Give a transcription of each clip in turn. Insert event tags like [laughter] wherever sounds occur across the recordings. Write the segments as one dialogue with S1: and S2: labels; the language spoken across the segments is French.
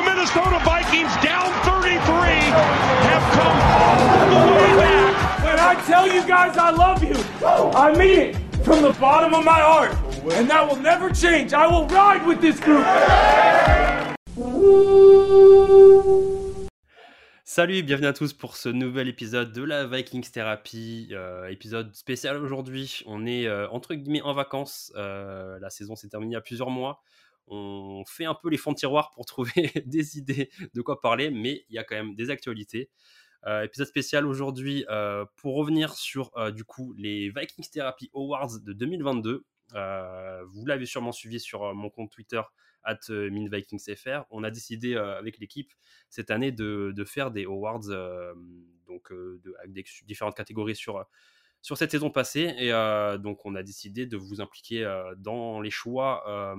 S1: The Minnesota Vikings down 33 have come all the way back.
S2: When I tell you guys I love you, I mean it from the bottom of my heart. And that will never change. I will ride with this group.
S3: Salut bienvenue à tous pour ce nouvel épisode de la Vikings Therapy. Euh, épisode spécial aujourd'hui. On est euh, entre guillemets en vacances. Euh, la saison s'est terminée il y a plusieurs mois. On fait un peu les fonds de tiroir pour trouver [laughs] des idées de quoi parler, mais il y a quand même des actualités. épisode spécial aujourd'hui pour revenir sur du coup les Vikings Therapy Awards de 2022. vous l'avez sûrement suivi sur mon compte Twitter at MinVikingsFR. On a décidé avec l'équipe cette année de, faire des awards donc avec des différentes catégories sur sur cette saison passée. Et donc, on a décidé de vous impliquer dans les choix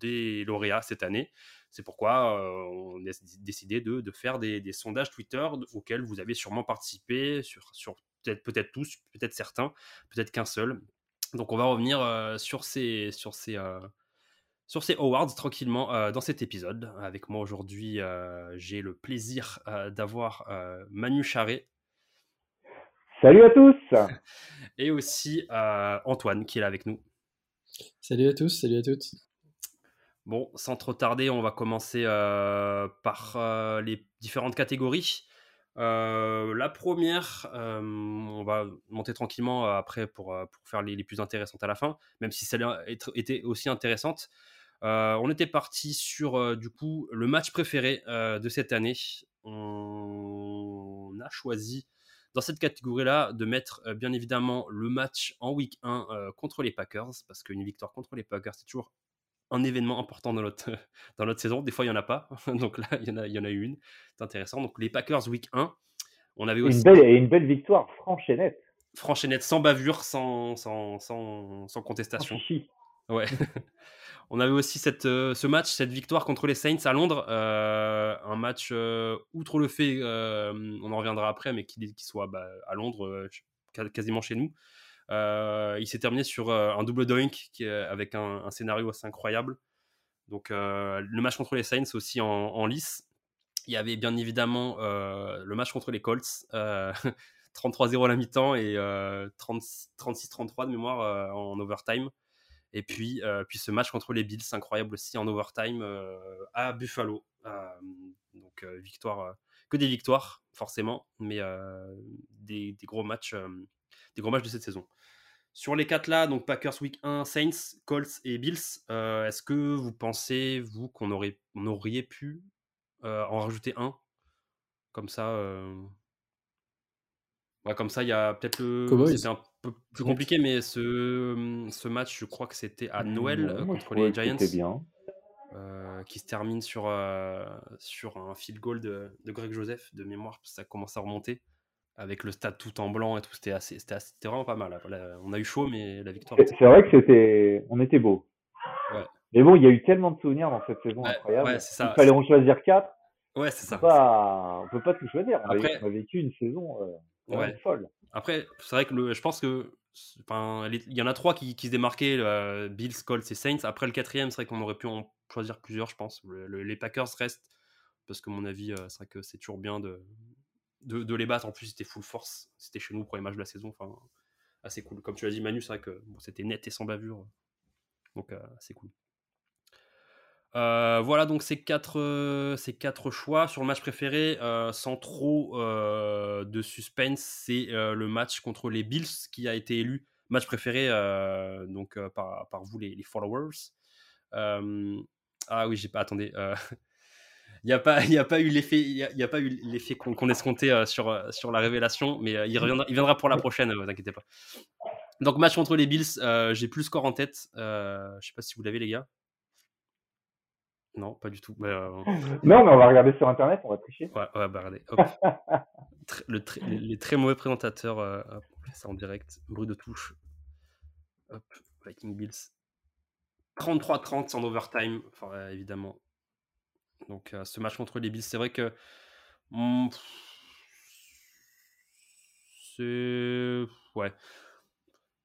S3: des lauréats cette année. C'est pourquoi on a décidé de, faire des, sondages Twitter auxquels vous avez sûrement participé, sur, sur peut-être peut tous, peut-être certains, peut-être qu'un seul. Donc, on va revenir sur ces, sur ces, sur ces awards tranquillement dans cet épisode. Avec moi aujourd'hui, j'ai le plaisir d'avoir Manu Charret.
S4: Salut à tous
S3: Et aussi euh, Antoine qui est là avec nous.
S5: Salut à tous, salut à toutes.
S3: Bon, sans trop tarder, on va commencer euh, par euh, les différentes catégories. la première, on va monter tranquillement après pour, pour faire les, les, plus intéressantes à la fin, même si celle était aussi intéressante. on était parti sur du coup le match préféré de cette année. On a choisi dans cette catégorie-là, de mettre euh, bien évidemment le match en week 1 euh, contre les Packers, parce qu'une victoire contre les Packers, c'est toujours un événement important dans notre, [laughs] dans notre saison. Des fois, il n'y en a pas. [laughs] Donc là, il y en a, il y en a eu une. C'est intéressant. Donc les Packers week 1, on avait aussi.
S4: Une belle, et une belle victoire, franche et nette.
S3: Franche et nette, sans bavure, sans, sans, sans, sans contestation. Ouais. [laughs] On avait aussi euh, ce match, cette victoire contre les Saints à Londres. Euh, un match, euh, outre le fait, on en reviendra après, mais qu'il soit bah, à Londres, quasiment chez nous. il s'est terminé sur un double doink avec un, scénario assez incroyable. Donc le match contre les Saints aussi en, lice. Il y avait bien évidemment le match contre les Colts. [laughs] 33-0 à la mi-temps et 36-33 de mémoire en overtime. Et puis, euh, puis ce match contre les Bills, incroyable aussi en overtime euh, à Buffalo. Euh, donc victoire, que des victoires forcément, mais des, gros matchs, des gros matchs de cette saison. Sur les quatre là, donc Packers Week 1, Saints, Colts et Bills, est-ce que vous pensez, vous, qu'on aurait, on aurait pu en rajouter un? Comme ça, comme ça, il y a peut-être le. Un plus compliqué, mais ce, ce match, je crois que c'était à Noël euh, contre les Giants.
S4: Bien.
S3: Euh, qui se termine sur, euh, sur un field goal de, de, Greg Joseph de mémoire, ça commence à remonter avec le stade tout en blanc et tout. C'était assez, c'était, vraiment pas mal. on a eu chaud, mais la victoire.
S4: C'est, vrai que c'était, on était beau. Ouais. Mais bon, il y a eu tellement de souvenirs dans cette saison incroyable. Ouais, ça. Il fallait en choisir quatre.
S3: Ouais, c'est ça.
S4: Pas, on peut pas tout choisir. On, Après, a, vécu une saison folle.
S3: Après, c'est vrai que le, je pense que il y en a trois qui, se démarquaient euh, Bills, Colts et Saints. Après le quatrième, c'est vrai qu'on aurait pu en choisir plusieurs, je pense. les Packers restent parce que mon avis, euh, c'est vrai que c'est toujours bien de, de, les battre. En plus, c'était full force. C'était chez nous, premier match de la saison. Enfin, assez cool. Comme tu l'as dit, Manu, c'est vrai que c'était net et sans bavure. Donc, euh, c'est cool. Euh, voilà donc ces quatre, euh, ces quatre choix sur le match préféré, euh, sans trop de suspense, c'est le match contre les Bills qui a été élu match préféré donc par, par, vous les, followers. ah oui, j'ai pas attendez. [laughs] Il n'y a pas, a pas eu l'effet, il y a, pas eu l'effet qu'on escomptait sur sur la révélation, mais il reviendra, il viendra pour la prochaine, ne vous inquiétez pas. Donc match contre les Bills, j'ai plus le score en tête. je sais pas si vous l'avez les gars. Non, pas du tout.
S4: Euh, non, mais on va regarder sur Internet, on va tricher.
S3: Ouais, ouais bah regardez. [laughs] le les très mauvais présentateurs, euh, ça en direct, bruit de touche. Hop, Viking Bills. 33-30 en overtime, enfin, évidemment. Donc, euh, ce match contre les Bills, c'est vrai que. Hmm, c'est. Ouais.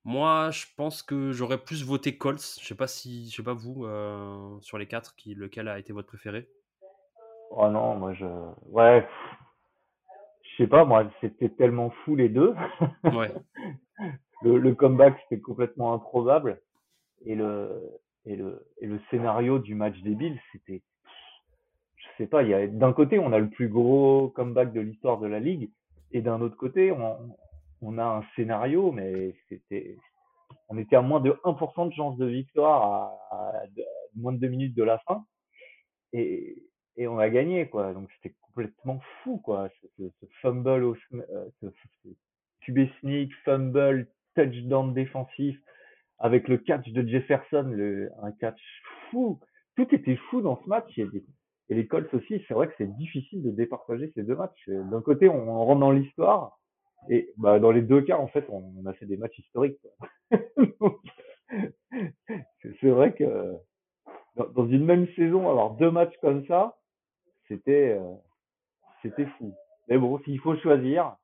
S3: Moi, je pense que j'aurais plus voté Colts. Je sais pas si, je sais pas vous, euh, sur les quatre, qui, lequel a été votre préféré
S4: Oh non, moi je. Ouais. Je sais pas, moi, c'était tellement fou les deux. Ouais. [laughs] le, le comeback, c'était complètement improbable. Et le, et le, et le scénario du match des Bills, c'était. Je sais pas, il y a d'un côté, on a le plus gros comeback de l'histoire de la ligue. Et d'un autre côté, on, on a un scénario, mais c'était. On était à moins de 1% de chance de victoire à, moins de deux minutes de la fin. Et, on a gagné quoi. Donc c'était complètement fou quoi. Ce, fumble au euh, ce, QB sneak, fumble, touchdown défensif avec le catch de Jefferson, le, un catch fou. Tout était fou dans ce match. Et, et les Colts aussi, c'est vrai que c'est difficile de départager ces deux matchs. D'un côté, on, rentre dans l'histoire, et bah, dans les deux cas, en fait, on, a fait des matchs historiques. [laughs] c'est vrai que dans, dans, une même saison, avoir deux matchs comme ça, c'était euh, c'était fou. Mais bon, s'il faut choisir,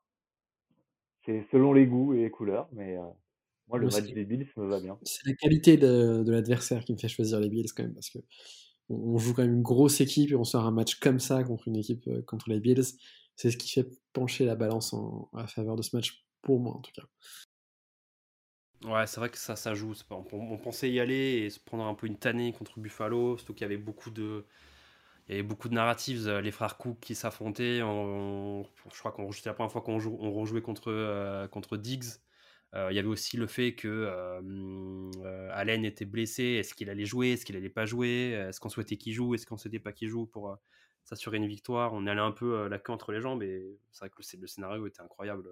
S4: c'est selon les goûts et les couleurs. Mais euh, moi, le match des Bills me va bien.
S5: C'est la qualité de, de l'adversaire qui me fait choisir les Bills quand même, parce que on joue quand même une grosse équipe et on sort un match comme ça contre une équipe euh, contre les Bills. C'est ce qui fait pencher la balance en, à faveur de ce match pour moi en tout cas.
S3: Ouais, c'est vrai que ça, ça joue. On, pensait y aller et se prendre un peu une tannée contre Buffalo, surtout qu'il y avait beaucoup de, il y avait beaucoup de narratives, euh, les frères Cook qui s'affrontaient. je crois qu'on c'était la première fois qu'on on rejouait contre, euh, contre Diggs. Euh, il y avait aussi le fait que Allen était blessé. Est-ce qu'il allait jouer? Est-ce qu'il allait pas jouer? Est-ce qu'on souhaitait qu'il joue? Est-ce qu'on souhaitait pas qu'il joue pour s'assurer une victoire On allait un peu la queue entre les jambes et c'est vrai que le, scénario était incroyable.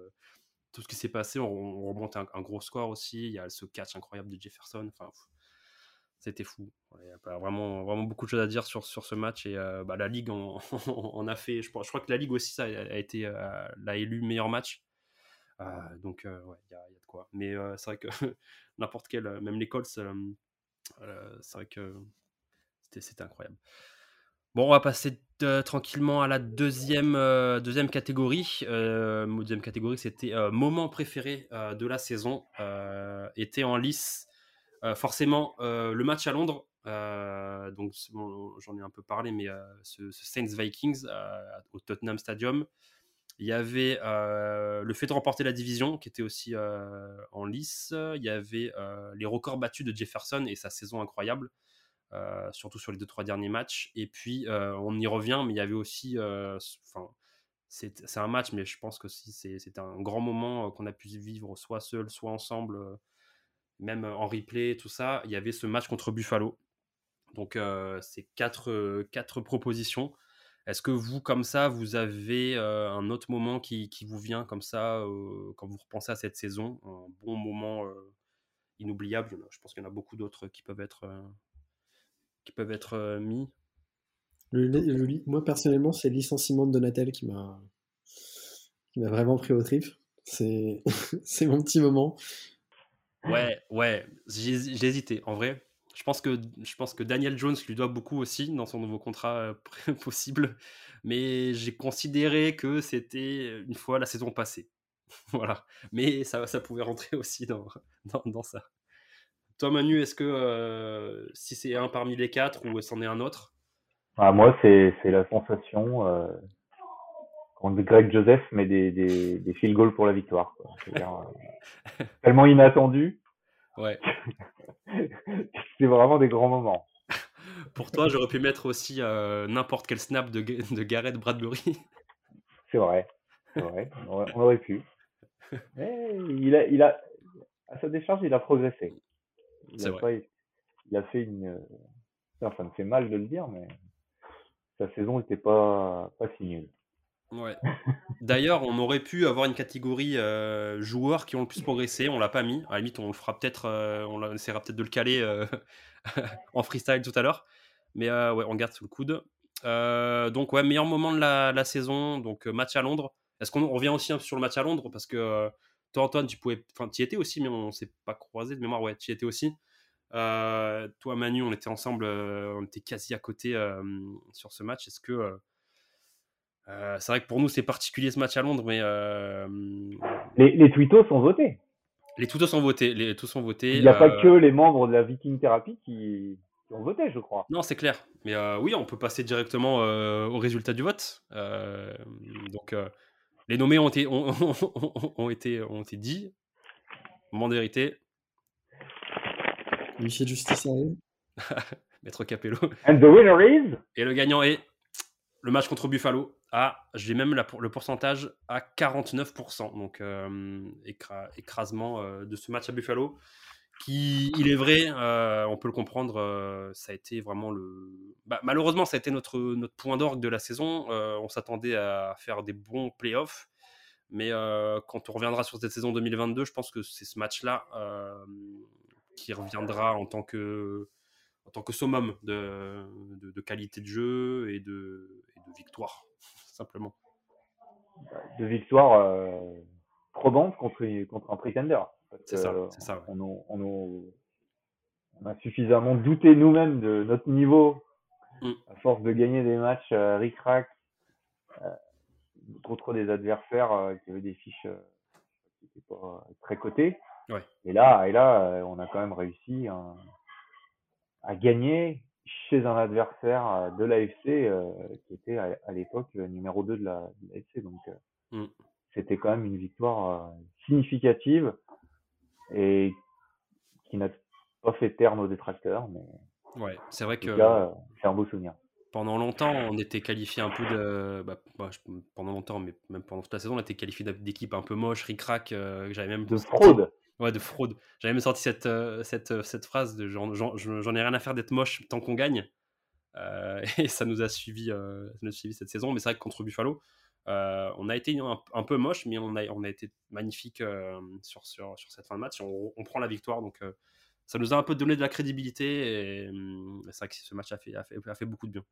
S3: Tout ce qui s'est passé, on, remonte un, gros score aussi. Il y a ce catch incroyable de Jefferson. Enfin, c'était fou. Il y a vraiment, vraiment beaucoup de choses à dire sur, sur ce match. Et euh, bah, la Ligue en, [laughs] a fait. Je, crois que la Ligue aussi ça, a été, euh, l'a élu meilleur match. Euh, donc, il y, a, de quoi. Mais c'est vrai que [laughs] n'importe quel, même l'école, c'est vrai que c'était incroyable. Bon, on va passer tranquillement à la deuxième, deuxième catégorie. deuxième catégorie, c'était moment préféré de la saison. était en lice euh, forcément, euh, le match à Londres, euh, donc j'en ai un peu parlé, mais ce, Saints Vikings au Tottenham Stadium, il y avait le fait de remporter la division qui était aussi en lice. Il y avait les records battus de Jefferson et sa saison incroyable, surtout sur les deux trois derniers matchs. Et puis on y revient, mais il y avait aussi, enfin, c'est un match, mais je pense que c'était un grand moment qu'on a pu vivre soit seul, soit ensemble même en replay, tout ça, il y avait ce match contre Buffalo. Donc, euh, c'est quatre, euh, propositions. Est-ce que vous, comme ça, vous avez euh, un autre moment qui, vous vient comme ça quand vous repensez à cette saison Un bon moment inoubliable? Je pense qu'il y en a beaucoup d'autres qui peuvent être, qui peuvent être mis.
S5: moi, personnellement, c'est le licenciement de Donatel qui m'a vraiment pris au trip. [laughs] C'est mon petit moment.
S3: Ouais, ouais, j'ai hésité. En vrai, je pense, que, je pense que Daniel Jones lui doit beaucoup aussi dans son nouveau contrat euh, [laughs] possible. Mais j'ai considéré que c'était une fois la saison passée. [laughs] voilà. Mais ça, ça pouvait rentrer aussi dans, dans, ça. Toi, Manu, est-ce que euh, si c'est un parmi les quatre ou c'en est un autre?
S4: Ah, Moi, c'est la sensation. Euh, quand Greg Joseph met des, des, des field goals pour la victoire. Euh, [laughs] tellement inattendu.
S3: Ouais. [laughs]
S4: c'est vraiment des grands moments.
S3: Pour toi, j'aurais pu mettre aussi euh, n'importe quel snap de, de Garrett Bradbury.
S4: C'est vrai. On aurait, pu. [laughs] Mais il a, il a, à sa décharge, il a progressé. Il a, vrai. il a fait une. Enfin, ça me fait mal de le dire, mais sa saison n'était pas, pas si nulle.
S3: Ouais. [laughs] D'ailleurs, on aurait pu avoir une catégorie euh, joueurs qui ont le plus progressé. On l'a pas mis. À la limite, on le fera peut-être. Euh, on essaiera peut-être de le caler euh, [laughs] en freestyle tout à l'heure. Mais ouais, on garde sous le coude. donc ouais, meilleur moment de la, saison. Donc match à Londres. Est-ce qu'on revient aussi sur le match à Londres? Parce que toi Antoine, tu pouvais, enfin tu y étais aussi, mais on s'est pas croisé de mémoire. Ouais, tu y étais aussi. toi Manu, on était ensemble, on était quasi à côté sur ce match. Est-ce que euh, c'est vrai que pour nous, c'est particulier ce match à Londres, mais. Euh,
S4: les, les tweetos sont votés.
S3: Les tweetos sont votés. Les, tous sont votés.
S4: Il n'y a pas euh, que les membres de la Viking Therapy qui, ont voté, je crois.
S3: Non, c'est clair. Mais oui, on peut passer directement au résultat du vote. donc, les nommés ont été, ont, ont, été, ont été dits. Moment de vérité.
S5: Huissier de justice arrive. [laughs]
S3: Maître Capello.
S4: And the winner is?
S3: Et le gagnant est le match contre Buffalo. Ah, j'ai même le pourcentage à 49%. Donc, euh, écrasement euh, de ce match à Buffalo. Il est vrai, euh, on peut le comprendre, ça a été vraiment le. Bah, malheureusement, ça a été notre, notre point d'orgue de la saison. on s'attendait à faire des bons playoffs. Mais quand on reviendra sur cette saison 2022, je pense que c'est ce match-là qui reviendra en tant que en tant que summum de, de, qualité de jeu et de, victoire, [laughs] simplement.
S4: De victoire euh, probante contre, contre un pretender.
S3: C'est ça, c'est ça.
S4: On, on, on, a suffisamment douté nous-mêmes de notre niveau mm. à force de gagner des matchs euh, ric-rac euh, contre des adversaires euh, qui avaient des fiches qui n'étaient pas très cotées.
S3: Ouais.
S4: Et là, et là, on a quand même réussi à gagner chez un adversaire de l'AFC euh, qui était à, l'époque numéro 2 de la de l'AFC. Donc euh, mm. c'était quand même une victoire significative et qui n'a pas fait taire nos détracteurs. Mais
S3: ouais, c'est vrai que
S4: c'est un beau souvenir.
S3: Pendant longtemps, on était qualifié un peu de. Bah, bah pendant longtemps, mais même pendant toute la saison, on était qualifié d'équipe un peu moche, ric-rac. j'avais même
S4: de fraude.
S3: Ouais, de fraude. J'avais même sorti cette, euh, cette, euh, cette phrase de j'en ai rien à faire d'être moche tant qu'on gagne. Euh, [laughs] et ça nous a suivi, ça nous a suivi cette saison. Mais c'est vrai que contre Buffalo, on a été un, peu moche, mais on a, on a été magnifique sur, sur, sur, cette fin de match. On, on prend la victoire, donc ça nous a un peu donné de la crédibilité. Et, hum, c'est vrai que ce match a fait, a fait, a fait beaucoup de bien.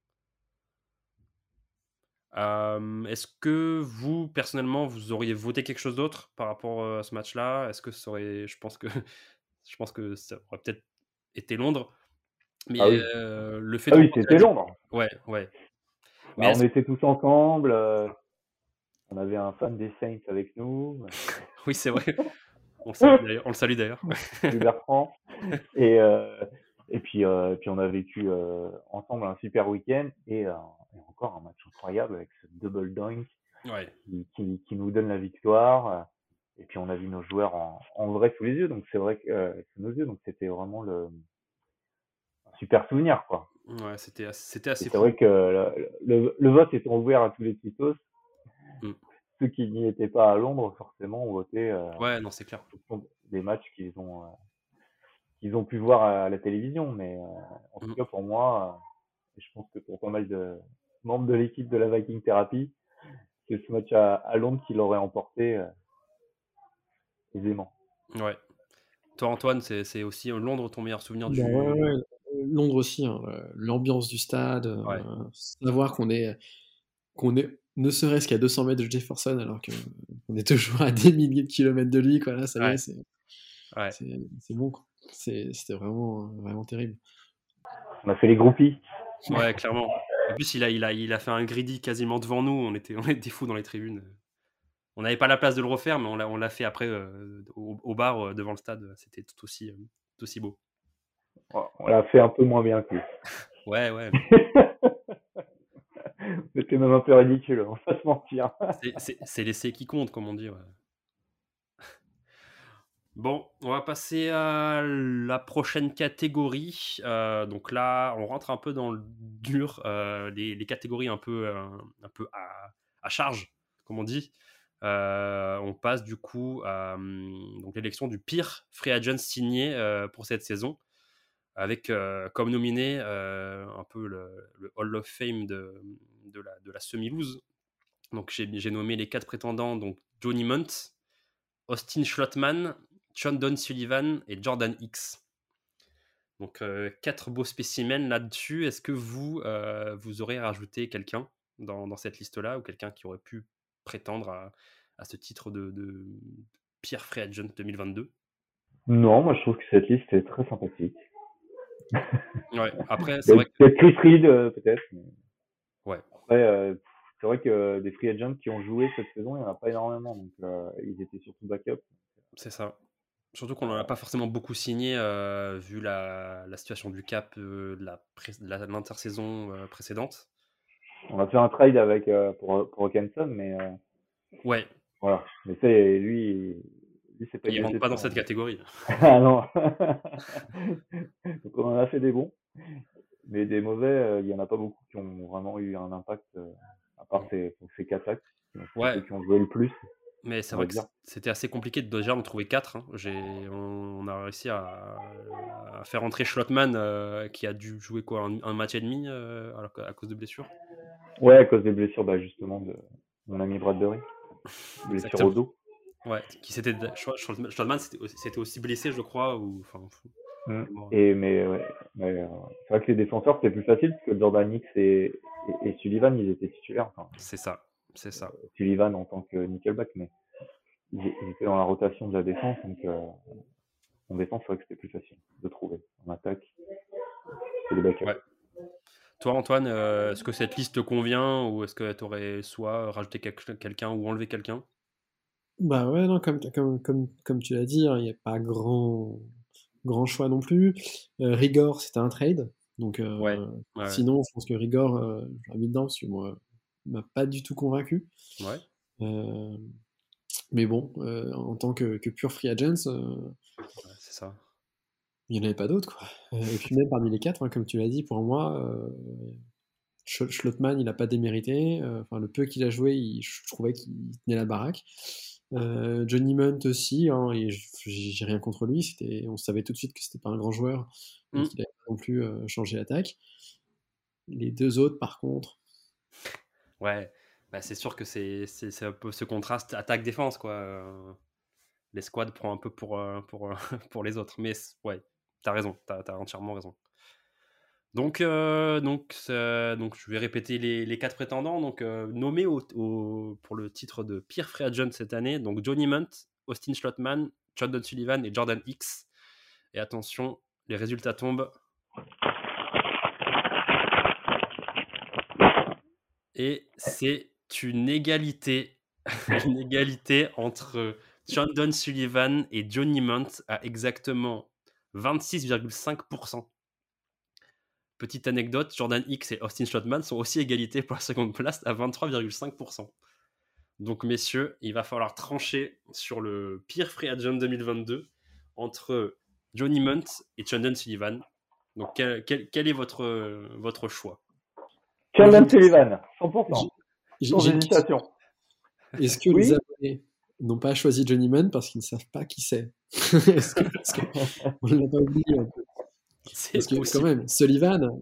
S3: Est-ce que vous, personnellement, vous auriez voté quelque chose d'autre par rapport à ce match-là? Est-ce que ça aurait. Je pense que, [laughs] je pense que ça aurait peut-être été Londres. Mais
S4: ah oui.
S3: le fait
S4: ah oui, c'était Londres.
S3: Ouais, ouais.
S4: Bah, on était tous ensemble. On avait un fan des Saints avec nous. [laughs]
S3: oui, c'est vrai. [laughs] On, le salue d'ailleurs. [laughs]
S4: Bertrand. Et, euh, et puis, euh, puis on a vécu euh, ensemble un super week-end et, euh, encore un match incroyable avec ce double doink qui, qui, nous donne la victoire. Et puis on a vu nos joueurs en, en vrai sous les yeux, donc c'est vrai que euh, sous nos yeux, donc c'était vraiment le un super souvenir quoi.
S3: Ouais, c'était c'était assez.
S4: C'est vrai que le, le, le, vote étant ouvert à tous les titos, mm. ceux qui n'y étaient pas à Londres forcément ont voté. Euh,
S3: ouais, non c'est clair.
S4: Des matchs qu'ils ont qu'ils ont pu voir à la télévision. Mais euh, en tout mm. cas, pour moi, et je pense que pour pas mal de membres de l'équipe de la Viking Therapy, c'est ce match à, à Londres qui l'aurait emporté euh, aisément.
S3: Ouais. Toi, Antoine, c'est aussi Londres ton meilleur souvenir du.
S5: Bah ouais, Londres aussi, hein, l'ambiance du stade, euh, savoir qu'on est, qu'on est ne serait-ce qu'à 200 mètres de Jefferson alors qu'on est toujours à des milliers de kilomètres de lui, quoi. Là, ça c'est c'est bon. C'était vraiment, vraiment terrible.
S4: On a fait les groupies.
S3: Ouais, clairement. En plus, il a, il, a, il a fait un greedy quasiment devant nous. On était, on était fous dans les tribunes. On n'avait pas la place de le refaire, mais on l'a fait après euh, au, bar euh, devant le stade. C'était tout aussi, euh, tout aussi beau.
S4: On l'a fait un peu moins bien que
S3: ouais, ouais. [laughs]
S4: C'était même un peu ridicule, on va se mentir.
S3: C'est l'essai qui compte, comme on dit. [laughs] Bon, on va passer à la prochaine catégorie. Euh, donc là, on rentre un peu dans le dur, euh, les, catégories un peu, euh, un peu à, charge, comme on dit. on passe du coup à donc l'élection du pire free agent signé pour cette saison, avec comme nominé un peu le, Hall of Fame de, de la, de la semi-loose. Donc j'ai nommé les quatre prétendants, donc Johnny Munt, Austin Schlottman, Sean Don Sullivan et Jordan X. Donc euh, quatre beaux spécimens là-dessus. Est-ce que vous, euh, vous aurez rajouté quelqu'un dans, cette liste-là ou quelqu'un qui aurait pu prétendre à, ce titre de, de Pierre Free Agent 2022
S4: Non, moi je trouve que cette liste est très sympathique.
S3: ouais, après, [laughs] c'est vrai
S4: que... Chris Reed euh, peut-être.
S3: Ouais.
S4: Après, c'est vrai que des free agents qui ont joué cette saison, il n'y en a pas énormément. Donc ils étaient surtout backup.
S3: C'est ça. Surtout qu'on n'en a pas forcément beaucoup signé vu la, la, situation du cap de l'intersaison précédente.
S4: On a fait un trade avec pour, pour Hawkinson, mais.
S3: ouais.
S4: Voilà. Mais c'est lui,
S3: lui c'est pas. Il rentre pas dans cette catégorie. [laughs]
S4: ah non. [laughs] Donc on en a fait des bons, mais des mauvais, il y en a pas beaucoup qui ont vraiment eu un impact, à part ces, ces quatre actes,
S3: ouais.
S4: qui ont joué le plus.
S3: Mais c'est vrai que c'était assez compliqué de déjà en trouver 4. Hein. On, on, a réussi à, à faire entrer Schlottmann euh, qui a dû jouer quoi un, match et demi euh, à, cause de blessures.
S4: Ouais, à cause des blessures bah, justement de mon ami Bradbury. Blessure au dos.
S3: Ouais, qui s'était Schlottmann s'était aussi blessé, je crois. Ou, enfin,
S4: mmh. Et mais ouais, euh, c'est vrai que les défenseurs c'était plus facile parce que Jordan Hicks et, et, Sullivan ils étaient titulaires. Enfin,
S3: c'est ça. C'est ça.
S4: Euh, Sullivan en tant que nickelback, mais il, était dans la rotation de la défense, donc euh, en défense, c'est vrai que c'était plus facile de trouver. En attaque, c'est backups.
S3: Toi, Antoine, euh, est-ce que cette liste te convient ou est-ce que tu aurais soit rajouté quelqu'un ou enlevé quelqu'un?
S5: Bah ouais, non, comme, comme, comme, comme tu l'as dit, hein, il n'y a pas grand, grand choix non plus. Rigor, c'était un trade. Donc, sinon, je pense que Rigor, j'ai mis dedans parce que moi, m'a pas du tout convaincu.
S3: Ouais.
S5: Euh, mais bon, euh, en tant que, que pure free
S3: euh, c'est ça.
S5: Il n'y en avait pas d'autres, quoi. et puis même parmi les quatre, hein, comme tu l'as dit, pour moi, Schlottmann, il n'a pas démérité. Enfin, le peu qu'il a joué, je trouvais qu'il tenait la baraque. Johnny Munt aussi, hein, et j'ai rien contre lui. C'était, on savait tout de suite que c'était pas un grand joueur, donc mmh. il n'avait pas non plus changé l'attaque. Les deux autres, par contre,
S3: Ouais, bah c'est sûr que c'est un peu ce contraste attaque-défense, quoi. Euh, les squads prend un peu pour, euh, pour, [laughs] pour les autres. Mais ouais, t'as raison, t'as as entièrement raison. Donc, euh, donc, je vais répéter les, quatre prétendants. Donc, nommés pour le titre de pire free agent cette année. Donc, Johnny Munt, Austin Schlottman, Jordan Sullivan et Jordan X. Et attention, les résultats tombent. Et c'est une égalité, [laughs] une égalité entre Jordan Sullivan et Johnny Munt à exactement 26,5%. Petite anecdote, Jordan X et Austin Schlottman sont aussi égalité pour la seconde place à 23,5%. Donc messieurs, il va falloir trancher sur le pire free agent 2022 entre Johnny Munt et Jordan Sullivan. Donc quel, quel est votre, votre choix?
S4: Sheldon Sullivan, 100%. Sans hésitation.
S5: Est-ce que les abonnés n'ont pas choisi Johnny Munn parce qu'ils ne savent pas qui c'est? [laughs] Est-ce qu'on ne l'a pas oublié un peu [laughs] Parce que quand même, Sullivan,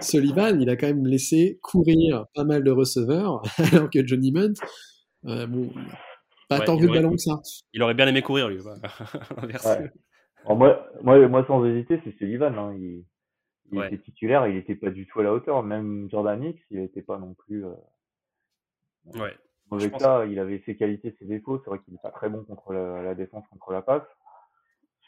S5: Sullivan, il a quand même laissé courir pas mal de receveurs, [laughs] alors que Johnny Munt, euh, bon, pas tant vu de ballon que ça.
S3: Il aurait bien aimé courir, lui. [laughs]
S4: moi, moi, moi, sans hésiter, c'est Sullivan. Hein. Il, il était titulaire, il n'était pas du tout à la hauteur. Même Jordan X, il n'était pas non plus. Euh,
S3: ouais.
S4: Mauvais cas, il avait ses qualités, ses défauts. C'est vrai qu'il n'est pas très bon contre la, défense, contre la passe.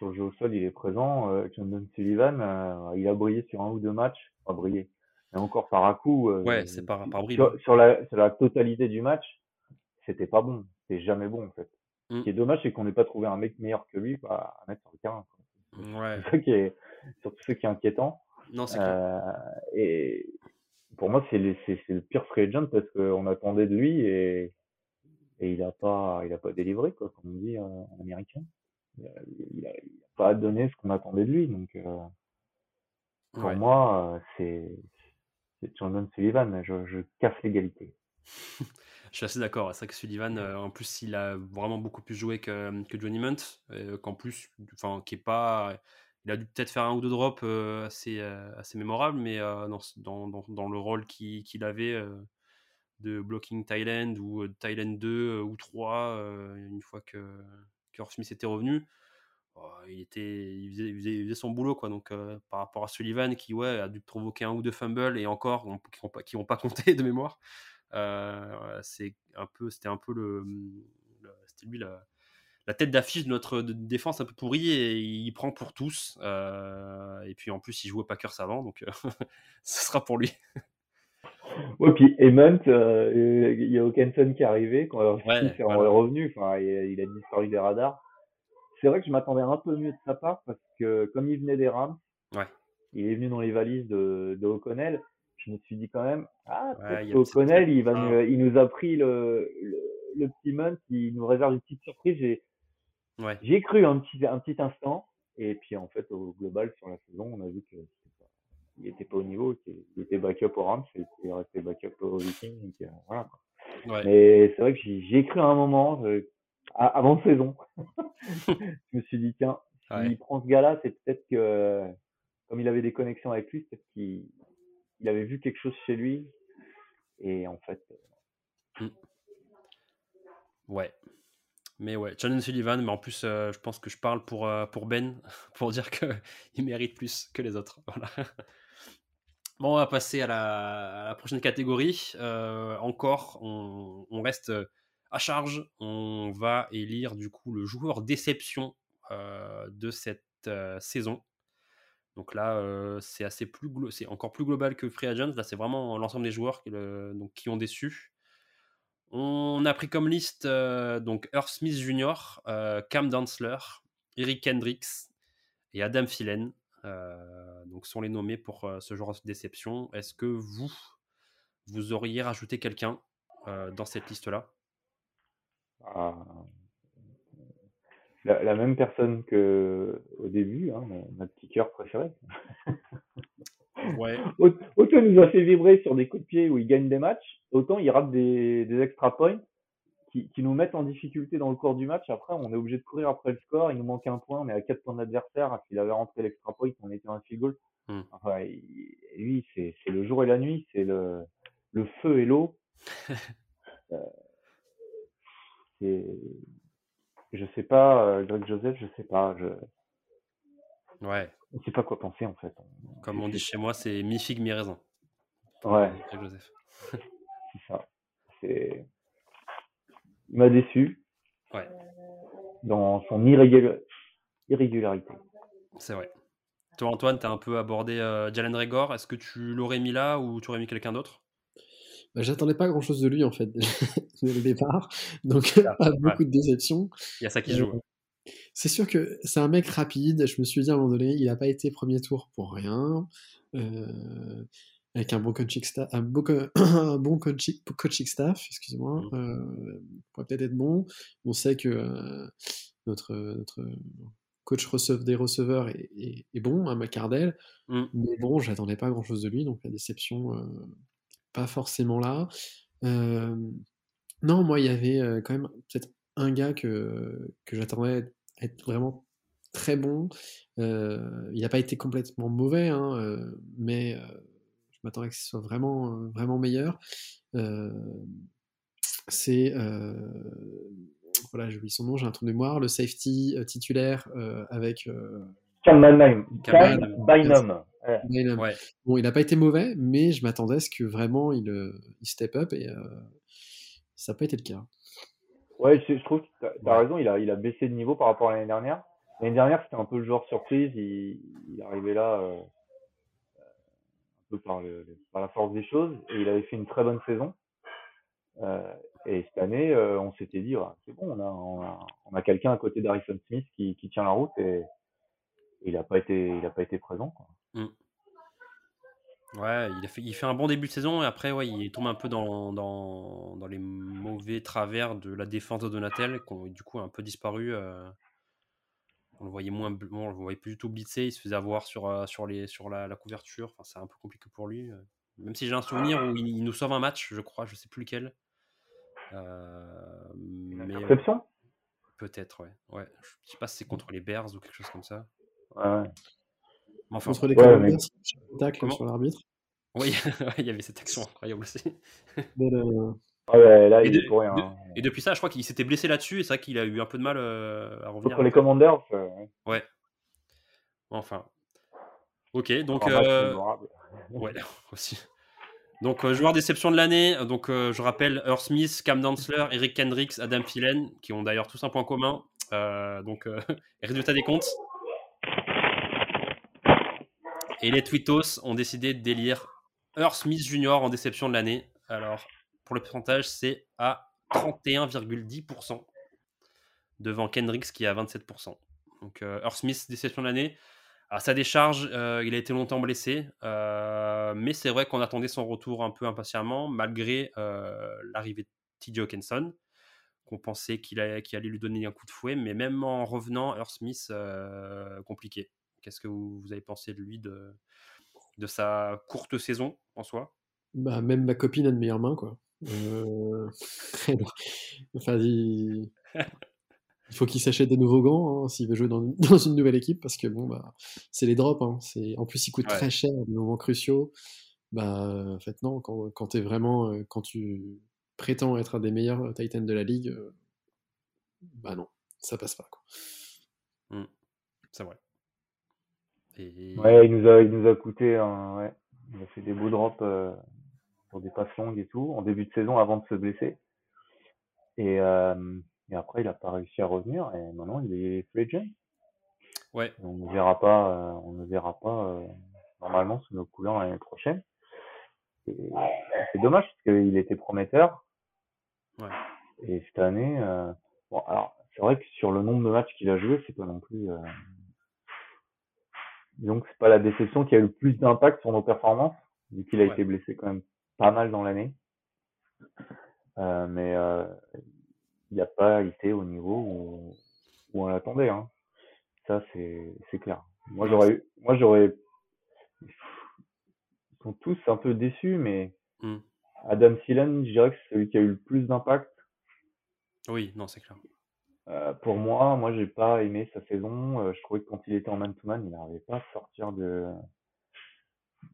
S4: Sur le jeu au sol, il est présent. Euh, John Sullivan, euh, il a brillé sur un ou deux matchs. Pas brillé. Et encore par à coup.
S3: Euh, ouais, c'est par, par
S4: Sur, la, sur la totalité du match, c'était pas bon. C'était jamais bon, en fait. Ce mmh. qui est dommage, c'est qu'on n'ait pas trouvé un mec meilleur que lui bah, à mettre sur le terrain.
S3: Ouais.
S4: C'est ça qui est, surtout ce qui est inquiétant.
S3: Non, c'est
S4: euh, Et pour moi, c'est le, le pire free agent parce qu'on attendait de lui et, et il n'a pas, il a pas délivré, quoi, comme on dit en américain. Il n'a pas donné ce qu'on attendait de lui. Donc, euh, pour moi, euh, c'est Jordan Sullivan. Je, je casse l'égalité. [laughs]
S3: Je suis assez d'accord. C'est vrai que Sullivan, en plus, il a vraiment beaucoup plus joué que, que Johnny Munt, qu'en plus, enfin, qui est pas, il a dû peut-être faire un ou deux drops euh, assez, euh, assez mémorables, mais euh, dans, dans, dans, le rôle qu'il avait de blocking Thailand ou Thailand 2 ou 3, une fois que, Smith était revenu, oh, il, était, il faisait, son boulot. Quoi. Donc, par rapport à Sullivan, qui ouais, a dû provoquer un ou deux fumbles et encore, qui n'ont pas, pas [laughs] compté de mémoire, c'est un peu, c'était un peu le, c'était lui la tête d'affiche de notre défense un peu pourrie et il prend pour tous. Euh, et puis en plus, il joue au Packers avant, donc euh, [laughs] ce sera pour lui.
S4: Ouais, puis Emmett, euh, il y a Hawkinson qui est arrivé, quand ouais, est revenu, enfin, il, a disparu des radars. c'est vrai que je m'attendais un peu mieux de sa part parce que comme il venait des Rams,
S3: ouais.
S4: il est venu dans les valises de, de O'Connell. Je me suis dit quand même, ah, O'Connell, il, va nous, il nous a pris le, le, petit Munt, il nous réserve une petite surprise. J'ai
S3: ouais.
S4: cru un petit, un petit instant. Et puis en fait, au global, sur la saison, on a vu qu'il n'était pas au niveau. Il était backup au Rams il resté backup au Vikings. Donc, euh, voilà.
S3: Ouais.
S4: Mais c'est vrai que j'ai cru à un moment, avant de saison, [laughs] je me suis dit, tiens, s'il prend ce gars-là, c'est peut-être que, comme il avait des connexions avec lui, peut-être qu'il il avait vu quelque chose chez lui. Et en fait.
S3: Mmh. Ouais. Mais ouais, John Sullivan, mais en plus, euh, je pense que je parle pour, euh, pour Ben, [laughs] pour dire qu'il [laughs] mérite plus que les autres. Voilà. Bon, on va passer à la, prochaine catégorie. Euh, encore, on, reste à charge. On va élire du coup le joueur déception de cette saison. Donc là, c'est assez plus, encore plus global que Free Agents. Là, c'est vraiment l'ensemble des joueurs qui, ont déçu. On a pris comme liste donc Earth Smith Jr., Cam Dansler, Eric Hendricks et Adam Philen. Donc sont les nommés pour ce genre de déception. Est-ce que vous, vous auriez rajouté quelqu'un dans cette liste-là?
S4: Ah, la, même personne que au début, hein, notre petit cœur préféré. [laughs]
S3: Ouais. [laughs]
S4: Autant il nous a fait vibrer sur des coups de pied où il gagne des matchs, autant il rate des, des extra points qui, qui, nous mettent en difficulté dans le cours du match. Après, on est obligé de courir après le score. Il nous manque un point, est à 4 points d'adversaire. S'il avait rentré l'extra point, on était un field goal.
S3: Hmm.
S4: Enfin, lui, c'est le jour et la nuit, c'est le, le feu et l'eau. [laughs] euh, je sais pas, euh, Greg Joseph, je sais pas. Je...
S3: Ouais.
S4: On sait pas quoi penser en fait.
S3: Comme on dit chez moi, c'est mi figue mi raisin.
S4: Ouais.
S3: Greg Joseph. [laughs]
S4: c'est ça. C'est. Il m'a déçu.
S3: Ouais.
S4: Dans son irrégularité.
S3: C'est vrai. Toi, Antoine, tu as un peu abordé euh, Jalen Regor. Est-ce que tu l'aurais mis là ou tu aurais mis quelqu'un d'autre?
S5: Bah, J'attendais pas grand chose de lui en fait [laughs] dès le départ, donc ah, [laughs] pas beaucoup de déception.
S3: Il y a ça qui joue.
S5: Euh, c'est sûr que c'est un mec rapide. Je me suis dit à un moment donné, il n'a pas été premier tour pour rien. Euh, avec un bon coaching staff, un bon, [clears throat] un bon coaching, coaching staff, excusez-moi, mmh. euh, pourrait peut-être être bon. On sait que euh, notre, notre coach receve, des receveurs est, est, est bon, à hein, McCardell,
S3: mmh.
S5: mais bon, j'attendais pas grand-chose de lui, donc la déception, euh, pas forcément là. Euh, non, moi, il y avait euh, quand même peut-être un gars que, que j'attendais être vraiment très bon. Il n'a pas été complètement mauvais, hein, mais je m'attendais que ce soit vraiment, euh, vraiment meilleur. c'est. voilà, j'ai oublié son nom, j'ai un trou de mémoire. Le safety titulaire avec.
S4: Cam Bynum.
S3: Ouais.
S5: Bon, il n'a pas été mauvais, mais je m'attendais à ce que vraiment il, il step up et ça n'a pas été le cas.
S4: Ouais, je, trouve que tu as, raison, il a, il a baissé de niveau par rapport à l'année dernière. L'année dernière, c'était un peu le joueur surprise, il, il arrivait là euh, par, la force des choses, et il avait fait une très bonne saison. Euh, et cette année, euh, on s'était dit, c'est bon, on a, on a, quelqu'un à côté d'Harrison Smith qui, qui tient la route, et, il n'a pas été, pas été présent. Quoi.
S3: Mm. Ouais, il, a fait, il fait un bon début de saison et après, ouais, il tombe un peu dans, dans, dans les mauvais travers de la défense de Donatel, qui ont du coup un peu disparu. Euh, on le voyait moins, on le voyait plus du tout blitzer, il se faisait avoir sur, euh, sur, les, sur la, la couverture. Enfin, c'est un peu compliqué pour lui. Euh. Même si j'ai un souvenir où il, nous sauve un match, je crois, je sais plus lequel. mais Peut-être, ouais. ouais. Je sais pas si c'est contre les Bears ou quelque chose comme ça.
S4: Ouais.
S5: Enfin, Contre les ouais, mais... tacle sur l'arbitre.
S3: Oui, [laughs] il y avait cette action incroyable aussi.
S4: Ah ouais, là,
S3: et,
S4: il
S3: de,
S4: est pour rien.
S3: De, et depuis ça, je crois qu'il s'était blessé là-dessus et c'est vrai qu'il a eu un peu de mal euh, à revenir.
S4: Contre les Commanders.
S3: Ouais. Enfin. Ok, donc. Euh... [laughs] Ouais, [laughs] aussi. Donc, euh, joueur déception de l'année. Donc, euh, je rappelle Earl Smith, Cam Dansler, Eric Kendricks, Adam Phelan, qui ont d'ailleurs tous un point commun. donc, [laughs] résultat des comptes. Et les Twittos ont décidé d'élire Earl Smith Jr. en déception de l'année. Alors, pour le pourcentage, c'est à 31,10% devant Kendricks qui est à 27%. Donc, Earth Smith, déception de l'année. À sa décharge, il a été longtemps blessé, mais c'est vrai qu'on attendait son retour un peu impatiemment, malgré l'arrivée de TJ Hawkinson, qu'on pensait qu'il allait lui donner un coup de fouet, mais même en revenant, Earth Smith, compliqué. Qu'est-ce que vous, avez pensé de lui, de, de sa courte saison en soi?
S5: Bah, Même ma copine a de meilleures mains, quoi. Euh... [laughs] enfin, il... faut qu'il s'achète des nouveaux gants hein, s'il veut jouer dans, [laughs] dans, une nouvelle équipe parce que bon, bah, c'est les drops. Hein. En plus, il coûte très cher à des moments cruciaux. Bah, en fait, non, quand, quand, es vraiment, euh, quand tu prétends être un des meilleurs Titans de la ligue, euh, bah non, ça passe pas.
S3: Mmh. C'est vrai.
S4: Ouais, il nous a, il nous a coûté, ouais. il a fait des beaux drops euh, pour des passes longues et tout, en début de saison avant de se blesser. Et, euh, et après, il n'a pas réussi à revenir, et maintenant il est free.
S3: Ouais.
S4: On ne verra pas, euh, on ne verra pas euh, normalement sous nos couleurs l'année prochaine. C'est dommage parce qu'il était prometteur.
S3: Ouais.
S4: Et cette année, euh, bon, alors c'est vrai que sur le nombre de matchs qu'il a joué, c'est pas non plus donc c'est pas la déception qui a eu le plus d'impact sur nos performances, vu qu'il a été blessé quand même pas mal dans l'année. Euh, mais euh, il n'a pas été au niveau où, où on l'attendait. Hein. Ça c'est clair. Moi j'aurais moi j'aurais ils sont tous un peu déçus, mais hmm. Adam Thielen, je dirais que c'est celui qui a eu le plus d'impact.
S3: Oui, non, c'est clair.
S4: Euh, pour moi, moi j'ai pas aimé sa saison. Euh, je trouvais que quand il était en man-to-man, il n'arrivait pas à sortir de.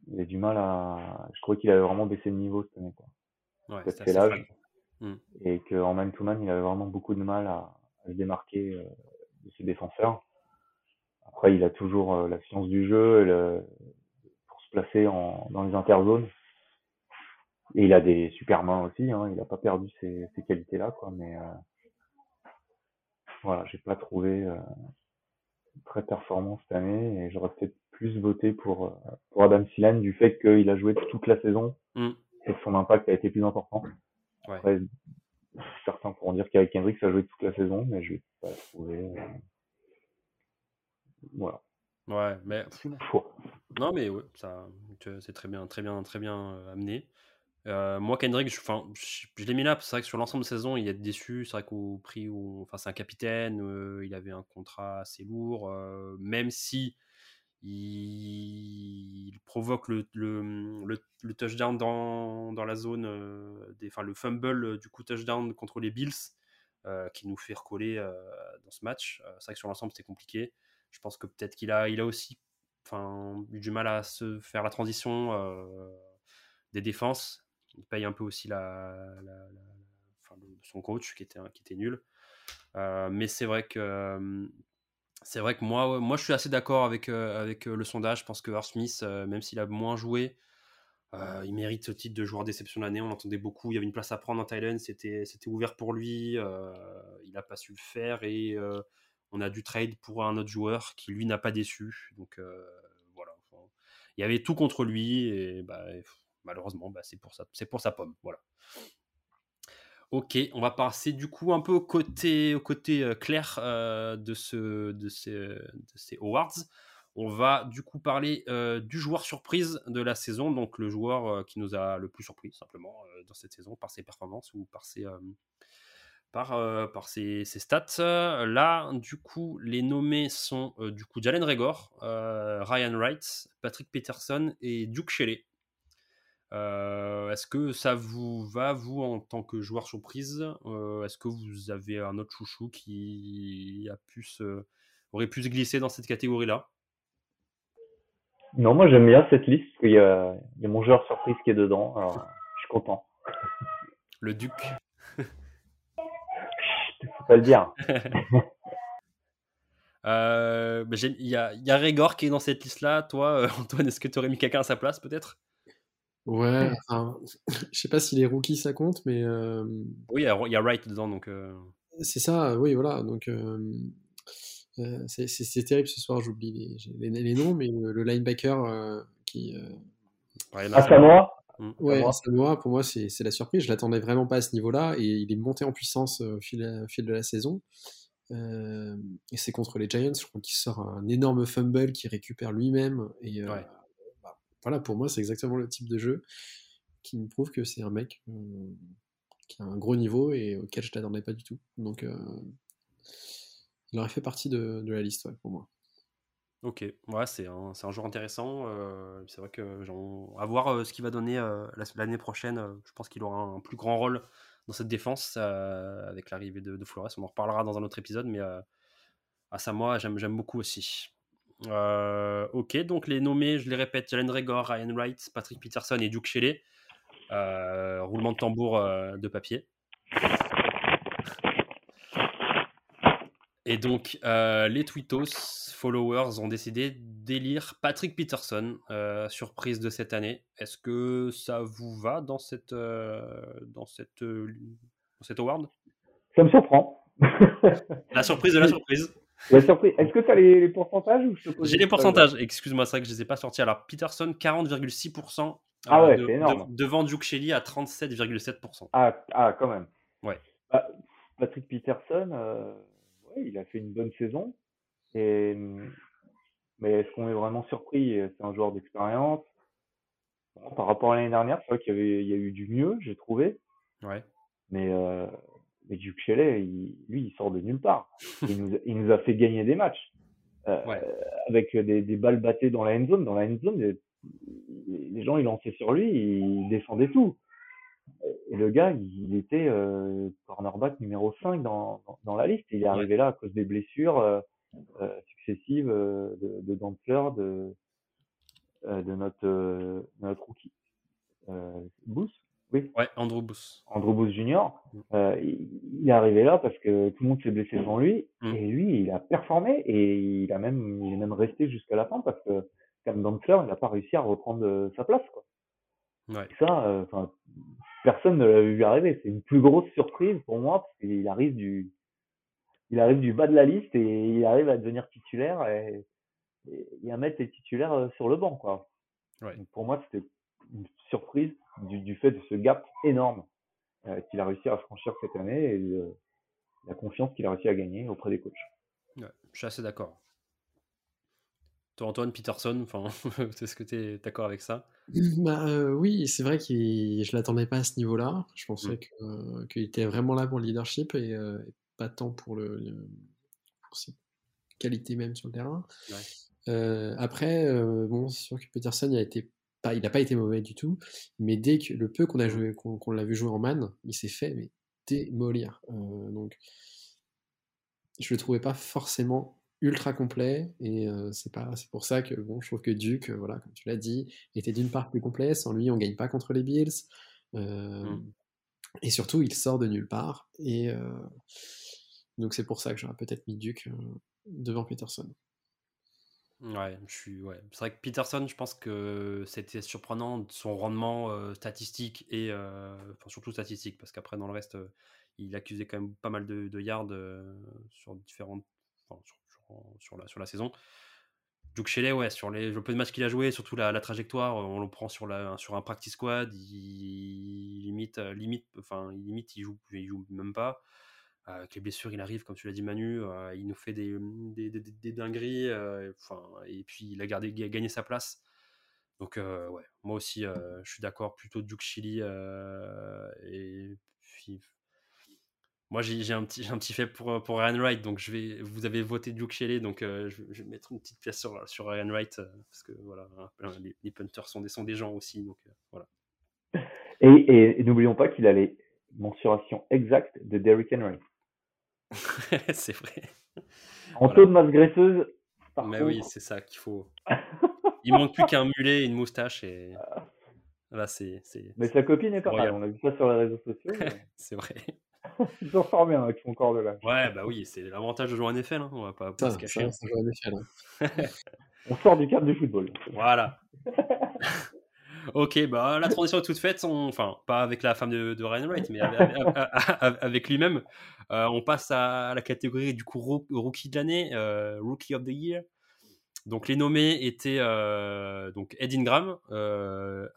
S4: Il avait du mal à. Je trouvais qu'il avait vraiment baissé de niveau cette année.
S3: Quoi. Ouais, c'est l'âge.
S4: Hmm. Et qu'en man-to-man, il avait vraiment beaucoup de mal à, se démarquer euh, de ses défenseurs. Après, il a toujours la science du jeu le... pour se placer en... dans les interzones. Et il a des super mains aussi. Hein. Il n'a pas perdu ces, ces qualités-là, quoi. Mais voilà, j'ai pas trouvé euh, très performant cette année et j'aurais peut-être plus voté pour, euh, pour Adam Thielen du fait qu'il a joué toute la saison mm. et que son impact a été plus important. Après, certains pourront dire qu'avec Hendrix, ça a joué toute la saison, mais je vais pas trouvé. Euh, voilà.
S3: Ouais, mais. Non, mais ouais, ça, c'est très bien, très bien, très bien amené. Euh, moi, Kendrick, je, je, je l'ai mis là, c'est vrai que sur l'ensemble de saison, il est déçu. C'est vrai qu'au prix où. Enfin, c'est un capitaine, euh, il avait un contrat assez lourd, euh, même si il, provoque le, le, touchdown dans, la zone, des, enfin, le fumble du coup touchdown contre les Bills, qui nous fait recoller dans ce match. c'est vrai que sur l'ensemble, c'était compliqué. Je pense que peut-être qu'il a, aussi eu du mal à se faire la transition des défenses il paye un peu aussi son coach qui était, nul. Euh, mais c'est vrai que c'est vrai que moi, je suis assez d'accord avec, euh, euh, le sondage. Je pense que Art Smith, même s'il a moins joué, il mérite ce titre de joueur déception de l'année. On entendait beaucoup. Il y avait une place à prendre en Thailand. C'était, ouvert pour lui. il n'a pas su le faire et on a dû trade pour un autre joueur qui lui n'a pas déçu. Donc voilà. il y avait tout contre lui et bah, malheureusement, bah, c'est pour, sa pomme. Ok, on va passer du coup un peu au côté, euh, clair euh, de, ce, de, ces, awards. On va du coup parler euh, du joueur surprise de la saison, donc le joueur qui nous a le plus surpris simplement dans cette saison par ses performances ou par ses, par, par ses, ses, stats. Là, du coup, les nommés sont du coup Jalen Regor, Ryan Wright, Patrick Peterson et Duke Shelley. Euh, est-ce que ça vous va, vous, en tant que joueur surprise? Euh, Est-ce que vous avez un autre chouchou qui a pu aurait pu se glisser dans cette catégorie-là?
S4: Non, moi j'aime bien cette liste, parce qu'il y, a, mon joueur surprise qui est dedans, alors je suis content.
S3: Le Duc [laughs]
S4: Faut pas le dire. [laughs]
S3: Euh, il y, a, y a Régor qui est dans cette liste-là. Toi, Antoine, est-ce que tu aurais mis quelqu'un à sa place peut-être?
S5: Ouais, enfin, [laughs] je sais pas si les rookies ça compte, mais. Euh,
S3: oui, il y, a Wright dedans, donc. Euh.
S5: C'est ça, oui, voilà. Donc, euh, c'est terrible ce soir, j'oublie les, les, noms, mais le, linebacker qui.
S4: Ouais, Samoa
S5: mmh. Ouais, Samoa, pour moi, c'est la surprise. Je l'attendais vraiment pas à ce niveau-là, et il est monté en puissance au fil, fil de la saison. et c'est contre les Giants, je crois qu'il sort un énorme fumble qui récupère lui-même. Et bah, voilà, pour moi, c'est exactement le type de jeu qui me prouve que c'est un mec qui a un gros niveau et auquel je t'attendais pas du tout. Donc, il aurait fait partie de, la liste pour moi.
S3: Ok, ouais, c'est un, un, joueur intéressant. Euh, c'est vrai que à voir euh, ce qu'il va donner euh, l'année prochaine. je pense qu'il aura un, plus grand rôle dans cette défense avec l'arrivée de, Flores. On en reparlera dans un autre épisode, mais à ça, moi, j'aime beaucoup aussi. Ok, donc les nommés, je les répète Jalen Regor, Ryan Wright, Patrick Peterson et Duke Shelley. roulement de tambour de papier. Et donc, euh, les Twittos followers ont décidé d'élire Patrick Peterson, euh, surprise de cette année. Est-ce que ça vous va dans cette, euh, dans cette, dans cette award?
S4: Ça me surprend.
S3: la surprise de la surprise.
S4: La surprise. Est-ce que tu as les, pourcentages
S3: J'ai les pourcentages. Excuse-moi, c'est vrai que je ne les ai pas sortis. Alors, Peterson, 40,6%.
S4: Ah ouais, c'est énorme.
S3: devant Duke Shelley à 37,7%.
S4: Ah, ah, quand même.
S3: Ouais.
S4: Bah, Patrick Peterson il a fait une bonne saison. Et, mais est-ce qu'on est vraiment surpris? C'est un joueur d'expérience. par rapport à l'année dernière, c'est vrai qu'il y, avait, il y a eu du mieux, j'ai trouvé.
S3: Ouais.
S4: Mais, euh, mais Duke Shelley, lui, il sort de nulle part. [laughs] Il nous, il nous a fait gagner des matchs. Euh, avec des, des, balles battées dans la end zone. Dans la end zone, les, les gens, ils lançaient sur lui, ils descendaient tout. Et le gars, il était euh, cornerback numéro 5 dans, dans, la liste. Il est arrivé là à cause des blessures euh, euh, successives de, de de, de notre, notre rookie. Booth?
S3: Oui. Ouais, Andrew Booth.
S4: Booth Junior. Mm. il, est arrivé là parce que tout le monde s'est blessé devant lui. Mm. Et lui, il a performé et il, a même, il est même resté jusqu'à la fin parce que Cam Dantzler, il n'a pas réussi à reprendre sa place. Quoi.
S3: Ouais.
S4: Ça, enfin personne ne l'a vu arriver. C'est une plus grosse surprise pour moi parce qu'il arrive du, il arrive du bas de la liste et il arrive à devenir titulaire et, et, à mettre les titulaires euh, sur le banc, quoi. pour moi, c'était une surprise du, du, fait de ce gap énorme euh, qu'il a réussi à franchir cette année et la confiance qu'il a réussi à gagner auprès des coachs.
S3: je suis assez d'accord. Toi, Antoine Peterson, enfin, [laughs] est-ce que tu es d'accord avec ça?
S5: Bah, euh, Oui, c'est vrai que je ne l'attendais pas à ce niveau-là. Je pensais mmh. qu'il était vraiment là pour le leadership et, euh, pas tant pour, le, ses qualités même sur le terrain. Euh, après, bon, c'est sûr que Peterson il a été pas, il n'a pas été mauvais du tout, mais dès que le peu qu'on a joué, qu'on l'a vu jouer en man, il s'est fait mais démolir. donc, je le trouvais pas forcément ultra complet et c'est pas c'est pour ça que bon je trouve que Duke voilà comme tu l'as dit était d'une part plus complet sans lui on gagne pas contre les Bills mmh. et surtout il sort de nulle part et donc c'est pour ça que j'aurais peut-être mis Duke devant Peterson
S3: ouais je suis ouais c'est vrai que Peterson je pense que c'était surprenant son rendement statistique et enfin, surtout statistique parce qu'après dans le reste il accusait quand même pas mal de, yards sur différentes sur, la, sur la saison. Duke Shelley, ouais, sur les, le peu de matchs qu'il a joué, surtout la, trajectoire, on le prend sur, la, sur un practice squad, il, limite, limite, enfin, limite, il joue, il joue même pas. Euh, avec les blessures, il arrive, comme tu l'as dit, Manu, euh, il nous fait des, des, des, dingueries, enfin, et puis il a gardé, gagné sa place. Donc, ouais, moi aussi, je suis d'accord, plutôt Duke Chili, et puis moi, j'ai un petit, un petit fait pour, pour Ryan Wright, donc je vais, vous avez voté Duke Shelley, donc euh, je, vais mettre une petite pièce sur, sur Ryan Wright, euh, parce que voilà, hein, les, punters sont des, sont des gens aussi, euh.
S4: Et, et, n'oublions pas qu'il a les mensurations exactes de Derrick Henry.
S3: C'est vrai.
S4: En taux de masse graisseuse.
S3: Mais oui, c'est ça qu'il faut. Il manque plus qu'un mulet et une moustache et. Là, c'est.
S4: Mais sa copine est pas mal, on a vu ça sur les réseaux sociaux. [laughs]
S3: c'est vrai.
S4: Il s'en sort bien avec son corps de l'âge.
S3: Ouais, bah oui, c'est l'avantage de jouer en NFL, hein. on va pas, se cacher.
S4: Hein. [laughs] on sort du cadre du football.
S3: Voilà. [laughs] ok, bah la transition est toute faite, enfin, pas avec la femme de, Ryan Wright, mais [laughs] avec, lui-même. Euh, on passe à la catégorie du coup rookie de l'année, euh, Rookie of the Year. Donc les nommés étaient euh, donc Ed Ingram, euh,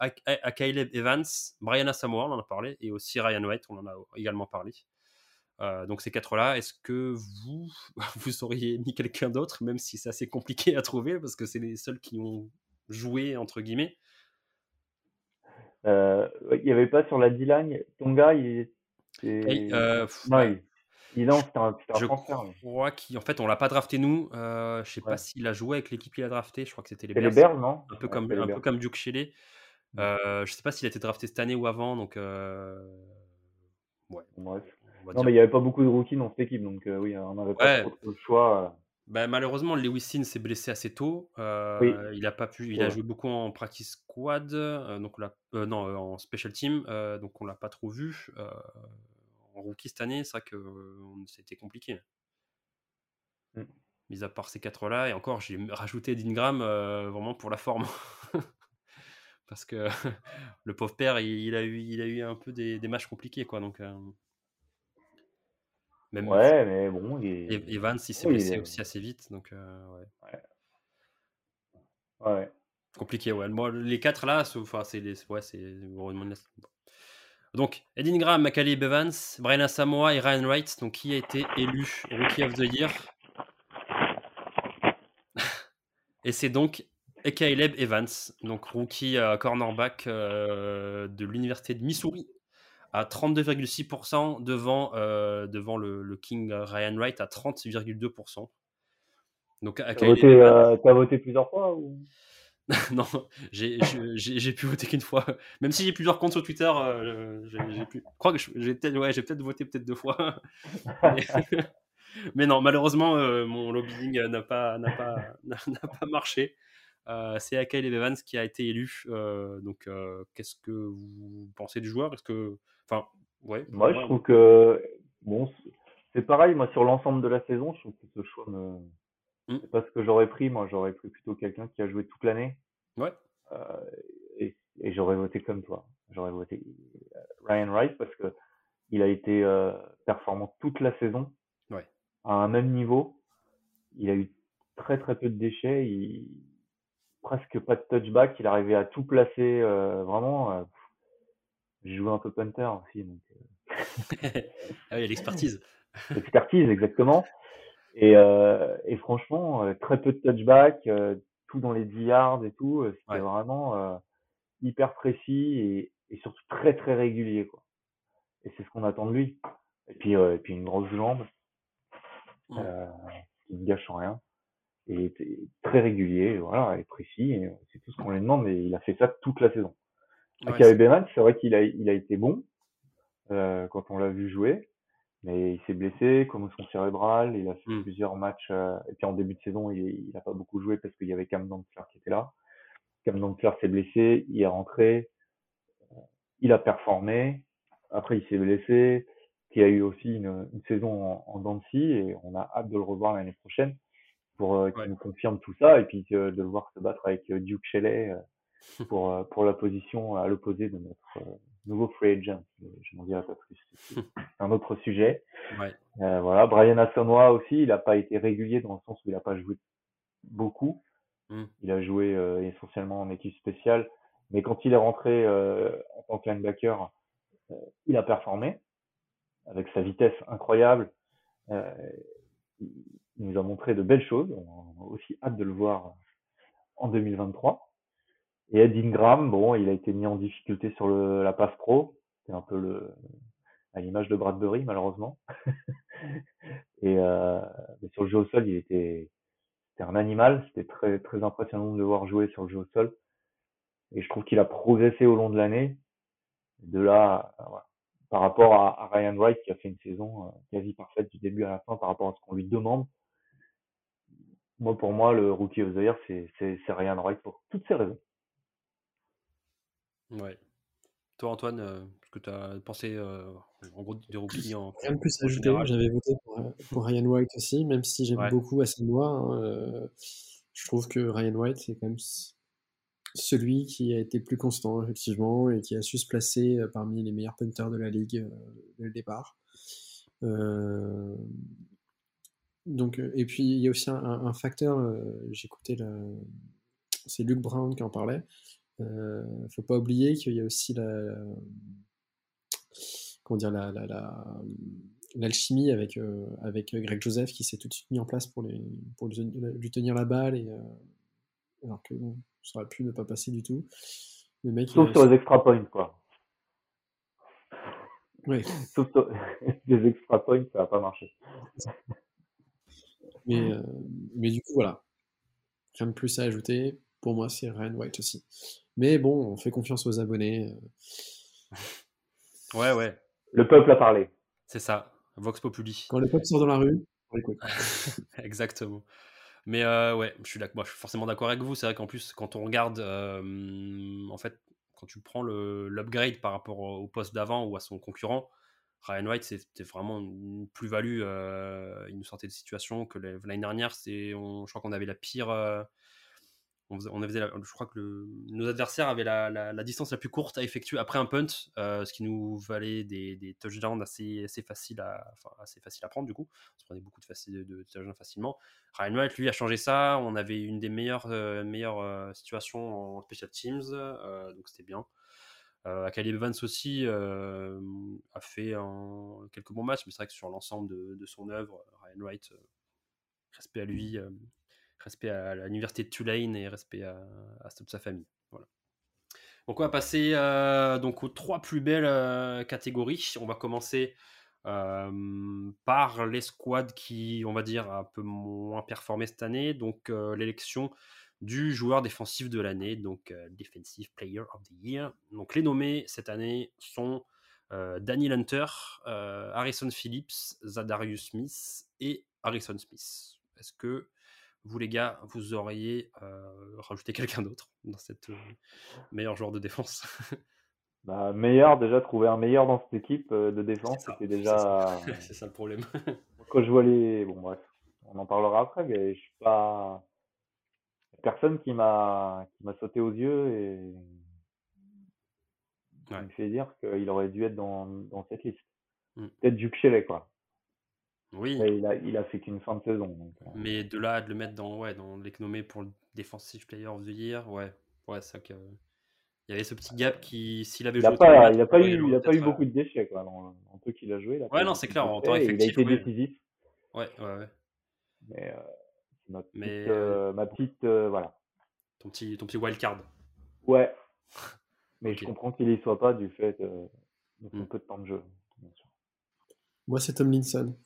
S3: Evans, Brian Asamoah, on en a parlé, et aussi Ryan White, on en a également parlé. donc ces quatre-là, est-ce que vous, [laughs] vous auriez mis quelqu'un d'autre, même si c'est assez compliqué à trouver, parce que c'est les seuls qui ont joué, entre guillemets?
S4: Il n'y avait pas sur la D-line, Tonga, il était...
S3: Euh,
S4: il... non, c'était un,
S3: je crois qu'en fait, on l'a pas drafté nous. Euh, je sais pas s'il a joué avec l'équipe qu'il a drafté. Je crois que c'était les
S4: les Bears, non?
S3: Un peu comme, un peu comme Duke Shelley. Mmh. Euh, je sais pas s'il a été drafté cette année ou avant, donc euh...
S4: ouais. Non, mais il n'y avait pas beaucoup de rookies dans cette équipe, donc euh, oui, on n'avait pas trop le choix. Euh.
S3: Bah, malheureusement, Lewis Sin s'est blessé assez tôt. Euh, Il a pas pu. Il a joué beaucoup en practice squad, donc on non, en special team, donc on l'a pas trop vu. en rookie cette année, c'est vrai que c'était compliqué. Mmh. Mis à part ces quatre-là, et encore, j'ai rajouté Dingram vraiment pour la forme. [laughs] Parce que [laughs] le pauvre père, il, a eu, il a eu un peu des, des matchs compliqués, quoi. Donc,
S4: même ouais, mais bon.
S3: Il Evans, il s'est blessé aussi assez vite. Donc, euh,
S4: ouais. ouais.
S3: Compliqué, ouais. Moi, les quatre là, enfin, c'est les. Ouais, c'est. Donc, Edin Graham, Macalib Evans, Brian Samoa et Ryan Wright. Donc, qui a été élu Rookie of the Year? [laughs] Et c'est donc Caleb Evans, donc rookie cornerback euh, de l'université de Missouri à 32,6% devant, euh, devant le, le, King Ryan Wright à 30,2%.
S4: Donc, tu as, euh, voté plusieurs fois ou... [laughs]
S3: non, j'ai pu voter qu'une fois. Même si j'ai plusieurs comptes sur Twitter, euh, j'ai je crois que j'ai peut-être ouais, peut voté peut-être deux fois. [laughs] [laughs] mais, non, malheureusement, euh, mon lobbying n'a pas, pas, pas marché. c'est Akel Evans qui a été élu. donc, qu'est-ce que vous pensez du joueur? Est-ce que Enfin, ouais.
S4: Moi, je trouve que bon, c'est pareil. Moi, sur l'ensemble de la saison, je trouve que ce choix me. Mmh. C'est pas ce que j'aurais pris. Moi, j'aurais pris plutôt quelqu'un qui a joué toute l'année.
S3: Ouais.
S4: Euh, et, j'aurais voté comme toi. J'aurais voté euh, Ryan Wright parce que il a été euh, performant toute la saison.
S3: Ouais.
S4: À un même niveau. Il a eu très très peu de déchets. Il presque pas de touchback. Il arrivait à tout placer. vraiment j'ai joué un peu punter aussi. Donc,
S3: euh. [laughs] ah oui, l'expertise. [laughs]
S4: L'expertise, exactement. Et, euh, et franchement, euh, très peu de touchback, tout dans les 10 yards et tout. C'était vraiment hyper précis et, et, surtout très très régulier. Quoi. Et c'est ce qu'on attend de lui. Et puis, et puis une grosse jambe qui ne gâche rien. Et, très régulier, voilà, et précis. C'est tout ce qu'on lui demande. Et il a fait ça toute la saison. Ouais, c'est vrai qu'il a, il a été bon euh, quand on l'a vu jouer, mais il s'est blessé, commotion cérébrale, il a fait mmh. plusieurs matchs, euh, et puis en début de saison, il n'a pas beaucoup joué parce qu'il y avait Cam Dantzler qui était là. Cam Dantzler s'est blessé, il est rentré, euh, il a performé, après il s'est blessé, qui a eu aussi une, une saison en, en et on a hâte de le revoir l'année prochaine pour euh, qu'il nous confirme tout ça, et puis de le voir se battre avec Duke Shelley pour, euh, pour la position à l'opposé de notre euh, nouveau free agent. Je n'en dirai pas plus. [laughs] C'est un autre sujet.
S3: Ouais.
S4: Euh, voilà. Brian Asamoah aussi, il n'a pas été régulier dans le sens où il n'a pas joué beaucoup.
S3: Mm.
S4: Il a joué euh, essentiellement en équipe spéciale. Mais quand il est rentré euh, en tant que linebacker, il a performé avec sa vitesse incroyable. il nous a montré de belles choses. On a aussi hâte de le voir en 2023. Et Ed Ingram, bon, il a été mis en difficulté sur le, la passe pro. C'est un peu le, à l'image de Bradbury, malheureusement. [laughs] et euh, mais sur le jeu au sol, il était, un animal. C'était très, très impressionnant de le voir jouer sur le jeu au sol. Et je trouve qu'il a progressé au long de l'année. De là, voilà. par rapport à, Ryan Wright qui a fait une saison euh, quasi parfaite du début à la fin par rapport à ce qu'on lui demande. Moi, pour moi, le rookie of the year, c'est Ryan Wright pour toutes ces raisons.
S3: Ouais. Toi, Antoine, euh, ce que tu as pensé euh, en gros des rookies en.
S5: Rien de plus à ajouter. J'avais voté pour, Ryan White aussi, même si j'aime beaucoup Asamoah. Hein, euh, je trouve que Ryan White, c'est quand même celui qui a été plus constant, effectivement, et qui a su se placer parmi les meilleurs punters de la ligue dès le départ. donc, et puis, il y a aussi un, un facteur, j'écoutais, c'est Luc Brown qui en parlait. Il euh, ne faut pas oublier qu'il y a aussi la, comment dire, la, l'alchimie avec, avec Greg Joseph qui s'est tout de suite mis en place pour, les, pour lui, tenir la balle, et, alors que ça aurait pu ne pas passer du tout.
S4: Le mec, Sauf sur les extra points, quoi.
S5: Oui. [laughs]
S4: Sauf sur [laughs] les extra points, ça n'a pas marché.
S5: Mais, mais du coup, voilà. Rien de plus à ajouter. Pour moi, c'est Ryan White aussi. Mais bon, on fait confiance aux abonnés.
S3: Ouais, ouais.
S4: Le peuple a parlé.
S3: C'est ça. Vox Populi.
S5: Quand le peuple sort dans la rue, on écoute. [laughs]
S3: Exactement. Mais euh, ouais, je suis, moi, je suis forcément d'accord avec vous. C'est vrai qu'en plus, quand on regarde, euh, en fait, quand tu prends l'upgrade par rapport au, poste d'avant ou à son concurrent, Ryan White, c'était vraiment une plus-value. Euh, il nous sortait de situation que l'année dernière, je crois qu'on avait la pire on, avait, je crois que nos adversaires avaient la, distance la plus courte à effectuer après un punt, euh, ce qui nous valait des, touchdowns assez, assez, faciles à, prendre du coup. On se prenait beaucoup de, de, touchdowns facilement. Ryan White, lui, a changé ça. On avait une des meilleures, euh, euh, situations en special teams, donc c'était bien. Euh, Evans aussi a fait quelques bons matchs, mais c'est vrai que sur l'ensemble de, de, son œuvre, Ryan White, respect à lui, respect à l'université de Tulane et respect à, toute sa famille. Donc on va passer euh, donc aux trois plus belles euh, catégories. On va commencer euh, par les squads qui, on va dire, un peu moins performé cette année. Donc l'élection du joueur défensif de l'année, donc Defensive Player of the Year. Donc les nommés cette année sont Daniel Hunter, Harrison Phillips, Zadarius Smith et Harrison Smith. Est-ce que vous les gars, vous auriez euh, rajouté [laughs] quelqu'un d'autre dans cette euh, meilleur joueur de défense [laughs]
S4: bah, Meilleur, déjà, trouver un meilleur dans cette équipe euh, de défense, c'était déjà. [laughs]
S3: C'est ça. le problème.
S4: Quand je vois les. Bon, bref, on en parlera après, mais je suis pas. Personne qui m'a sauté aux yeux et qui me fait dire qu'il aurait dû être dans, dans cette liste. Mmh. Peut-être Duke Shelley, quoi.
S3: Oui.
S4: il, a, il a fait qu'une fin de saison.
S3: Euh. Mais de là, de le mettre dans, ouais, dans l'économie pour le Defensive Player of the Year, ouais, ouais c'est que. Il y avait ce petit gap qui, s'il avait
S4: il joué. pas, il n'a pas, eu, il a pas eu beaucoup de déchets, quoi, dans, dans peu qu'il a joué.
S3: ouais, non, c'est clair, en temps effectif.
S4: Il a été décisif.
S3: Ouais, ouais, ouais.
S4: Mais, euh, ma petite, Mais euh, ma petite voilà.
S3: Ton petit, ton petit wildcard.
S4: Ouais. [laughs] Mais je comprends qu'il y soit pas du fait de son hmm. peu de temps de jeu.
S5: Moi, c'est Tom Linson.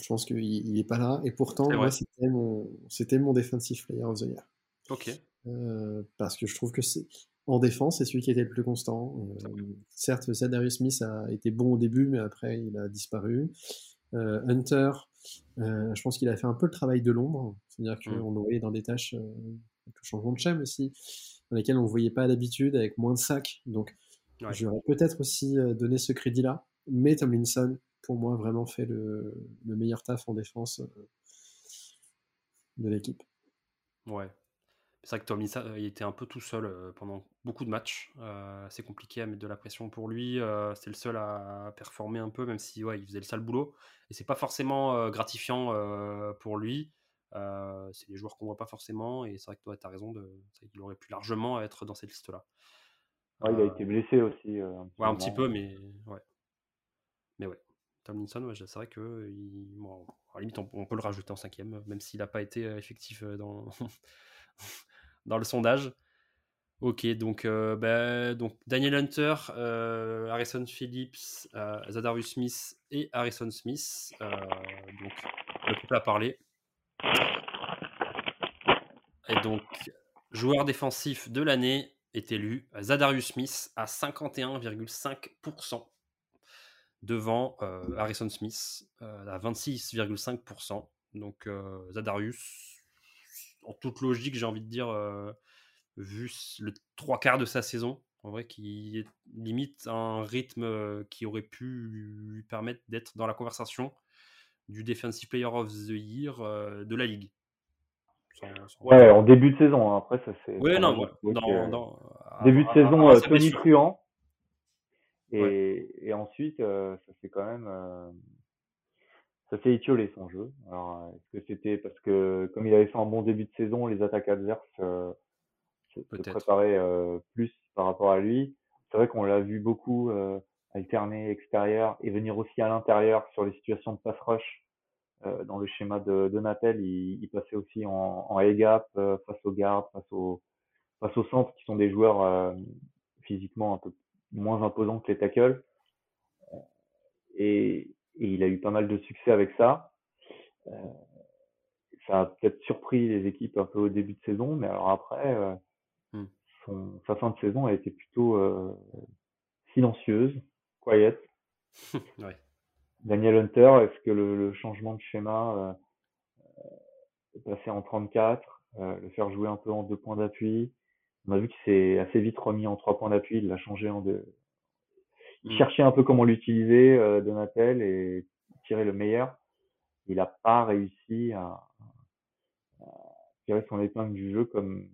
S5: Je pense qu'il n'est pas là. Et pourtant, moi, c'était mon, c'était mon defensive player of the year.
S3: Ok.
S5: Euh, parce que je trouve que c'est en défense, c'est celui qui était le plus constant. Euh, certes, Zadarius Smith a été bon au début, mais après, il a disparu. Euh, Hunter, je pense qu'il a fait un peu le travail de l'ombre. C'est-à-dire qu'on mm. le voyait dans des tâches, avec le changement de chaîne aussi, dans lesquelles on ne voyait pas d'habitude, avec moins de sacs. Donc, j'aurais peut-être aussi donné ce crédit-là. Mais Tomlinson, pour moi, vraiment fait le, meilleur taf en défense euh, de l'équipe.
S3: Ouais. C'est vrai que Tommy, il était un peu tout seul euh, pendant beaucoup de matchs. Euh, c'est compliqué à mettre de la pression pour lui. c'est le seul à performer un peu, même si ouais, il faisait le sale boulot. Et c'est pas forcément gratifiant pour lui. c'est des joueurs qu'on voit pas forcément. Et c'est vrai que toi, tu as raison. De... Il aurait pu largement être dans cette liste-là.
S4: il a été blessé aussi.
S3: un ouais, un petit peu, mais ouais. Mais ouais. Tomlinson, c'est vrai que à limite, on, peut le rajouter en cinquième, même s'il n'a pas été euh, effectif euh, dans, [laughs] le sondage. Ok, donc, euh, donc Daniel Hunter, Harrison Phillips, Zadarius Smith et Harrison Smith. donc, le couple a parlé. Et donc, joueur défensif de l'année est élu Zadarius Smith à 51,5% devant euh, Harrison Smith euh, à 26,5%. Donc euh, Zadarius, en toute logique, j'ai envie de dire, vu le trois quarts de sa saison, en vrai, qui limite un rythme qui aurait pu lui permettre d'être dans la conversation du Defensive Player of the Year de la ligue.
S4: Ouais, en début de saison. Hein. Après, ça c'est.
S3: Ouais, non, dans,
S4: début de saison, Tony Truant. Et, et ensuite, euh, ça s'est quand même, euh, ça s'est étiolé son jeu. Alors, est-ce que c'était parce que comme il avait fait un bon début de saison, les attaques adverses euh, se, préparaient plus par rapport à lui. C'est vrai qu'on l'a vu beaucoup alterner extérieur et venir aussi à l'intérieur sur les situations de pass rush. Euh, dans le schéma de, de Natel, il, il, passait aussi en, en A-gap euh, face aux gardes, face aux face aux centres qui sont des joueurs euh, physiquement un peu moins imposants que les tackles. Et, et, il a eu pas mal de succès avec ça. ça a peut-être surpris les équipes un peu au début de saison, mais alors après, hmm. son, sa fin de saison a été plutôt silencieuse, quiet. [laughs] ouais. Daniel Hunter, est-ce que le, le, changement de schéma euh, passer en 34, euh, le faire jouer un peu en deux points d'appui On a vu qu'il s'est assez vite remis en trois points d'appui, il l'a changé en deux. Il mm. cherchait un peu comment l'utiliser, euh, Donatel, et tirer le meilleur. Il n'a pas réussi à, à, tirer son épingle du jeu comme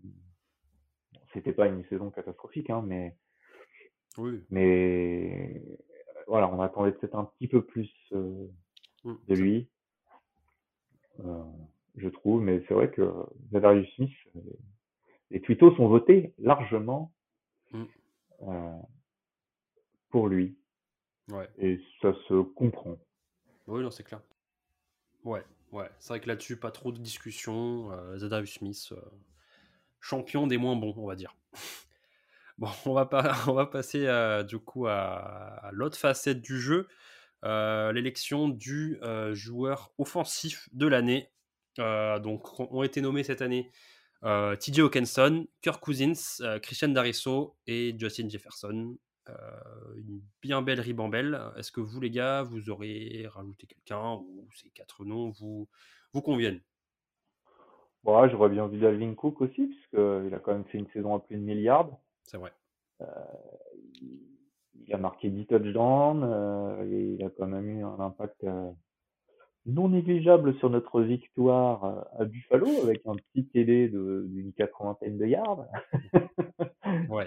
S4: c'était pas une saison catastrophique, hein, mais oui. mais voilà, on attendait peut-être un petit peu plus euh, mmh. de lui, euh, je trouve. Mais c'est vrai que Zadarius Smith, les twittos sont votés largement mmh. euh, pour lui. Ouais. Et ça se comprend.
S3: Oui, non, c'est clair. Ouais, ouais. C'est vrai que là-dessus, pas trop de discussion. Zadarius Smith, champion des moins bons, on va dire. [laughs] Bon, on va, pas, [laughs] on va passer euh, du coup à, l'autre facette du jeu, euh, l'élection du euh, joueur offensif de l'année. donc, ont été nommés cette année TJ Hawkinson, Kirk Cousins, Christian Darisso et Justin Jefferson. une bien belle ribambelle. Est-ce que vous, les gars, vous aurez rajouté quelqu'un ou ces quatre noms vous, vous conviennent?
S4: Bon, j'aurais bien vu Dalvin Cook aussi, puisqu'il a quand même fait une saison à plus de milliards.
S3: C'est vrai.
S4: Euh, il a marqué 10 touchdowns, euh, et il a quand même eu un impact euh, non négligeable sur notre victoire à Buffalo avec un petit TD d'une quatre-vingtaine de yards. [laughs] ouais.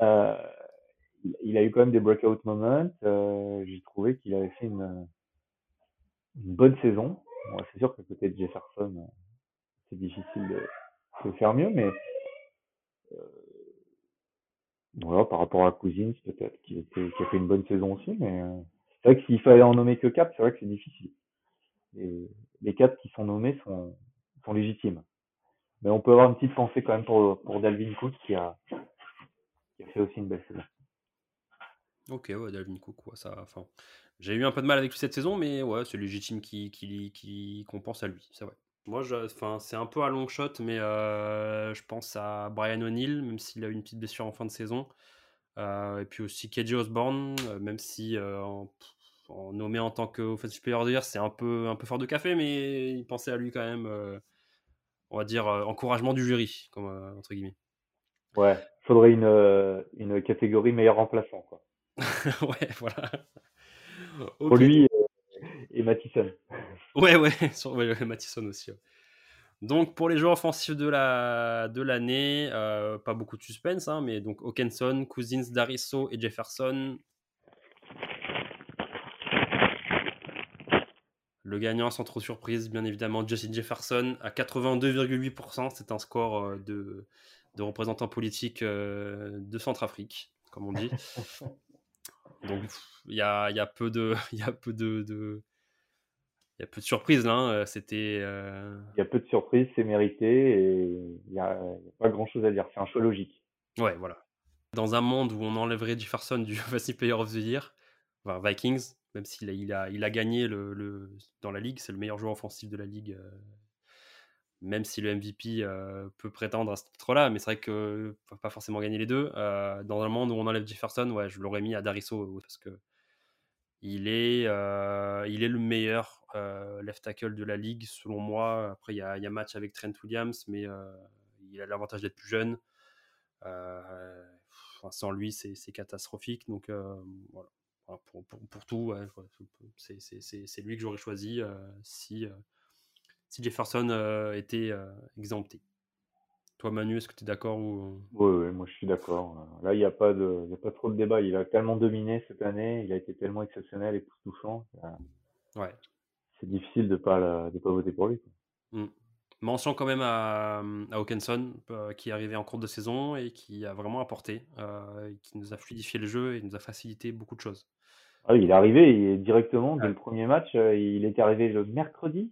S4: euh, il a eu quand même des breakout moments. Euh, J'ai trouvé qu'il avait fait une, une bonne saison. Bon, c'est sûr que peut-être Jefferson, c'est difficile de, de, faire mieux, mais euh, voilà, par rapport à Cousins, peut-être, qui, qui a fait une bonne saison aussi, mais euh, c'est vrai que s'il fallait en nommer que quatre, c'est vrai que c'est difficile. Les quatre qui sont nommés sont, sont légitimes. Mais on peut avoir une petite pensée quand même pour, pour Dalvin Cook qui a, qui a fait aussi une belle saison.
S3: Ok, ouais, Dalvin Cook, ça, enfin, j'ai eu un peu de mal avec lui cette saison, mais ouais, c'est légitime qui, qui, qui compense à lui, c'est vrai. Moi, enfin, c'est un peu à long shot, mais euh, je pense à Brian O'Neill, même s'il a eu une petite blessure en fin de saison. Euh, et puis aussi KJ Osborne, euh, même si en, nommé en tant qu'offensive player of the year, c'est un peu, un peu fort de café, mais il pensait à lui quand même, on va dire, encouragement du jury, comme, entre guillemets.
S4: Ouais, faudrait une, une catégorie meilleur remplaçant, quoi. [laughs]
S3: ouais, voilà.
S4: Pour lui et Mathison. [laughs]
S3: Ouais, ouais, sur ouais, Mathison aussi. Donc pour les joueurs offensifs de la de l'année, euh, pas beaucoup de suspense, hein, mais donc Hawkinson, Cousins, Darisso et Jefferson. Le gagnant, sans trop surprise, bien évidemment, Justin Jefferson à 82,8%. C'est un score euh, de, de représentant politique euh, de Centrafrique, comme on dit. [laughs] Donc il y a, y a, peu de, [laughs] y a peu de, de il y a peu de surprises là. Hein, c'était. Euh,
S4: il y a peu de surprises, c'est mérité et il n'y a, pas grand chose à dire. C'est un choix logique.
S3: Ouais, voilà. Dans un monde où on enlèverait Jefferson du [laughs] Offensive Player of the Year, enfin Vikings, même s'il a, gagné dans la ligue, c'est le meilleur joueur offensif de la ligue. Euh, même si le MVP euh, peut prétendre à ce titre-là, mais c'est vrai que ne pas forcément gagner les deux. dans un monde où on enlève Jefferson, ouais, je l'aurais mis à Darisso parce que il est, le meilleur euh, left tackle de la ligue, selon moi. Après, il y a, y a, match avec Trent Williams, mais euh, il a l'avantage d'être plus jeune. Euh, sans lui, c'est catastrophique. Donc, voilà. Pour, pour, pour, tout, c'est lui que j'aurais choisi si, si Jefferson était exempté. Toi, Manu, est-ce que tu es d'accord ou...
S4: oui, moi je suis d'accord. Là, il n'y a, pas de, a pas trop de débat. Il a tellement dominé cette année, il a été tellement exceptionnel et touchant.
S3: Ouais
S4: c'est difficile de pas de pas voter pour lui.
S3: Mmh. Mention quand même à, à Hawkinson, qui est arrivé en cours de saison et qui a vraiment apporté, qui nous a fluidifié le jeu et nous a facilité beaucoup de choses.
S4: Ah il est arrivé directement dès le premier match. il est arrivé le mercredi.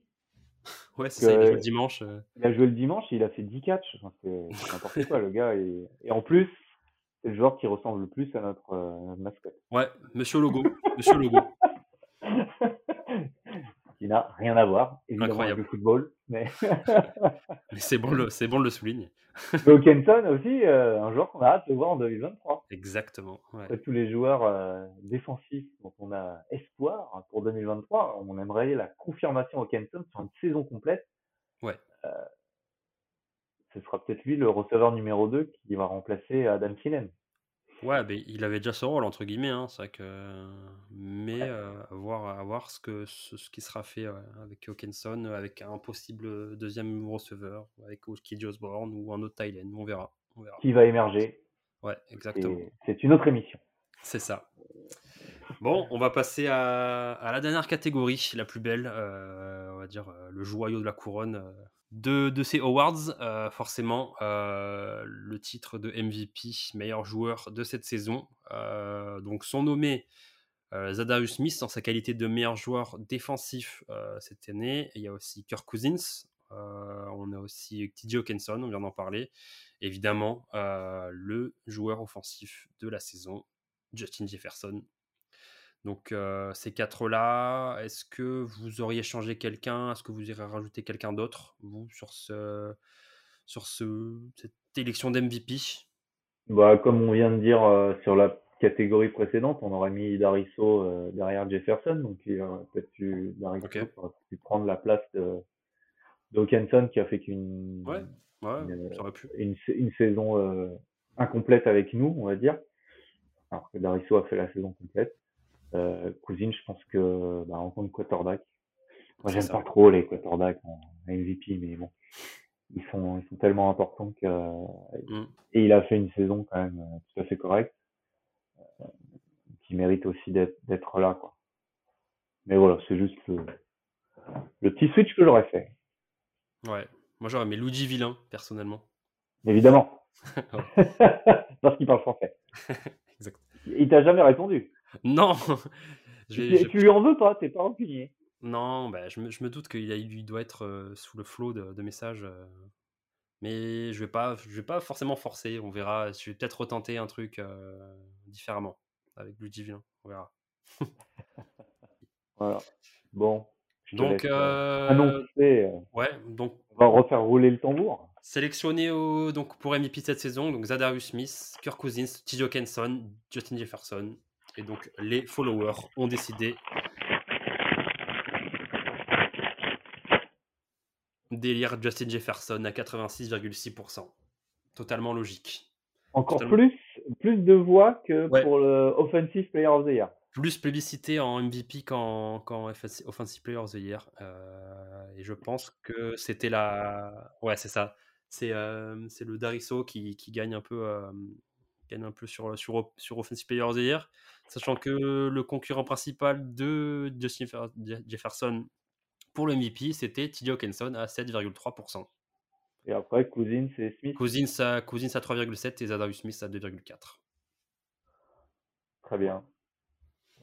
S4: [laughs]
S3: Ouais, c'est ça, il a joué le dimanche.
S4: Il a joué le dimanche, il a fait 10 catchs. c'est n'importe quoi, le gars. Et, et en plus, c'est le joueur qui ressemble le plus à notre, euh, mascotte.
S3: Ouais, Monsieur Logo. Monsieur Logo.
S4: Qui n'a rien à voir, évidemment, avec le football. [laughs] Mais,
S3: c'est bon, le, c'est bon de le souligner.
S4: Hawkinson [laughs] aussi, euh, un joueur qu'on a hâte de voir en 2023.
S3: Exactement.
S4: Tous les joueurs euh, défensifs dont on a espoir pour 2023, on aimerait la confirmation Hawkinson sur une saison complète.
S3: Ouais. Euh,
S4: ce sera peut-être lui le receveur numéro 2 qui va remplacer Adam Thielen.
S3: Ouais, mais il avait déjà ce rôle entre guillemets, hein, c'est vrai que mais euh, à voir, ce que ce, qui sera fait avec Hawkinson, avec un possible deuxième receveur, avec Kid Osborne ou un autre Thailand, on verra, on verra.
S4: Qui va émerger.
S3: Ouais, exactement.
S4: C'est une autre émission.
S3: C'est ça. Bon, on va passer à, la dernière catégorie, la plus belle, euh, on va dire euh, le joyau de la couronne de, ces awards, euh, forcément, euh, le titre de MVP, meilleur joueur de cette saison. Euh, donc, sont nommés Zadarius Smith en sa qualité de meilleur joueur défensif cette année. il y a aussi Kirk Cousins. on a aussi TJ Hawkinson, on vient d'en parler. Évidemment, le joueur offensif de la saison, Justin Jefferson, donc ces quatre-là, est-ce que vous auriez changé quelqu'un? Est-ce que vous irez rajouter quelqu'un d'autre, vous, sur, ce, sur ce, cette élection d'MVP
S4: bah, Comme on vient de dire sur la catégorie précédente, on aurait mis Dariso derrière Jefferson, donc il aurait peut-être pu, Dariso pu prendre la place de Hawkinson qui a fait qu'une
S3: ouais,
S4: une, une, saison incomplète avec nous, on va dire. Alors que Dariso a fait la saison complète. Euh, Cousine, je pense que bah, en tant que quarterback, moi j'aime pas trop les quarterbacks en MVP, mais bon, ils sont ils sont tellement importants que mm. et il a fait une saison quand même euh, tout à fait correcte, euh, qui mérite aussi d'être là quoi. Mais voilà, c'est juste le, le petit switch que j'aurais fait.
S3: Ouais, moi j'aurais mis Luigi Villain personnellement.
S4: Évidemment. [laughs] [laughs] Parce qu'il parle français. [laughs] exact. Il t'a jamais répondu.
S3: Non
S4: tu, tu, lui en veux pas, t'es pas rancunier.
S3: Non, bah, je, me, je me doute qu'il doit être euh, sous le flot de, messages. Euh. mais je vais pas, je vais pas forcément forcer. On verra. Je vais peut-être retenter un truc euh, différemment avec Luigi Villain. On verra. [laughs]
S4: voilà. Bon.
S3: Donc,
S4: annoncer.
S3: ouais. Donc.
S4: On va refaire rouler le tambour.
S3: Sélectionné au, donc pour MVP cette saison, donc Zadarius Smith, Kirk Cousins, T.J. Kenson, Justin Jefferson, et donc, les followers ont décidé d'élire Justin Jefferson à 86,6%. Totalement logique.
S4: Encore plus, plus de voix que pour le Offensive Player of the Year.
S3: Plus plébiscité en MVP qu'en Offensive Player of the Year. Euh, et je pense que c'était la. Ouais, c'est ça. C'est euh, le Dariso qui, qui, gagne un peu. Euh, gagne un peu sur, sur, sur Offensive Player of the Year, sachant que le concurrent principal de Justin Jefferson pour le MVP, c'était TJ Hawkinson à 7,3%.
S4: Et après, Cousins et Smith
S3: Cousins à, Cousins à 3,7 et Zadarius Smith à 2,4.
S4: Très bien.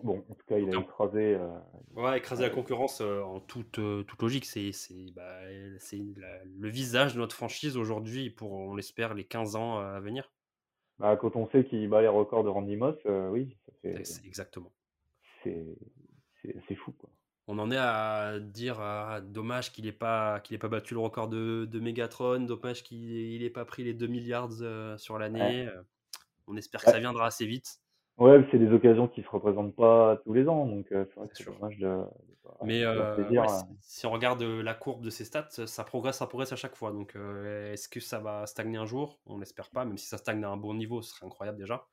S4: Bon, en tout cas, il a écrasé. Euh,
S3: ouais, écrasé la concurrence euh, en toute, euh, toute logique. C'est bah, le visage de notre franchise aujourd'hui pour, on l'espère, les 15 ans à venir.
S4: Bah, quand on sait qu'il bat les records de Randy Moss, euh, oui, ça fait.
S3: Exactement.
S4: C'est fou, quoi.
S3: On en est à dire ah, dommage qu'il n'ait pas qu'il pas battu le record de, de Megatron, dommage qu'il n'ait pas pris les 2 milliards euh, sur l'année. Euh, on espère que ça viendra assez vite.
S4: Ouais, c'est des occasions qui se représentent pas tous les ans, donc c'est dommage de,
S3: mais euh, si, on regarde euh, la courbe de ses stats, ça progresse, ça progresse à chaque fois. Donc, euh, est-ce que ça va stagner un jour? On l'espère pas, même si ça stagne à un bon niveau, ce serait incroyable déjà.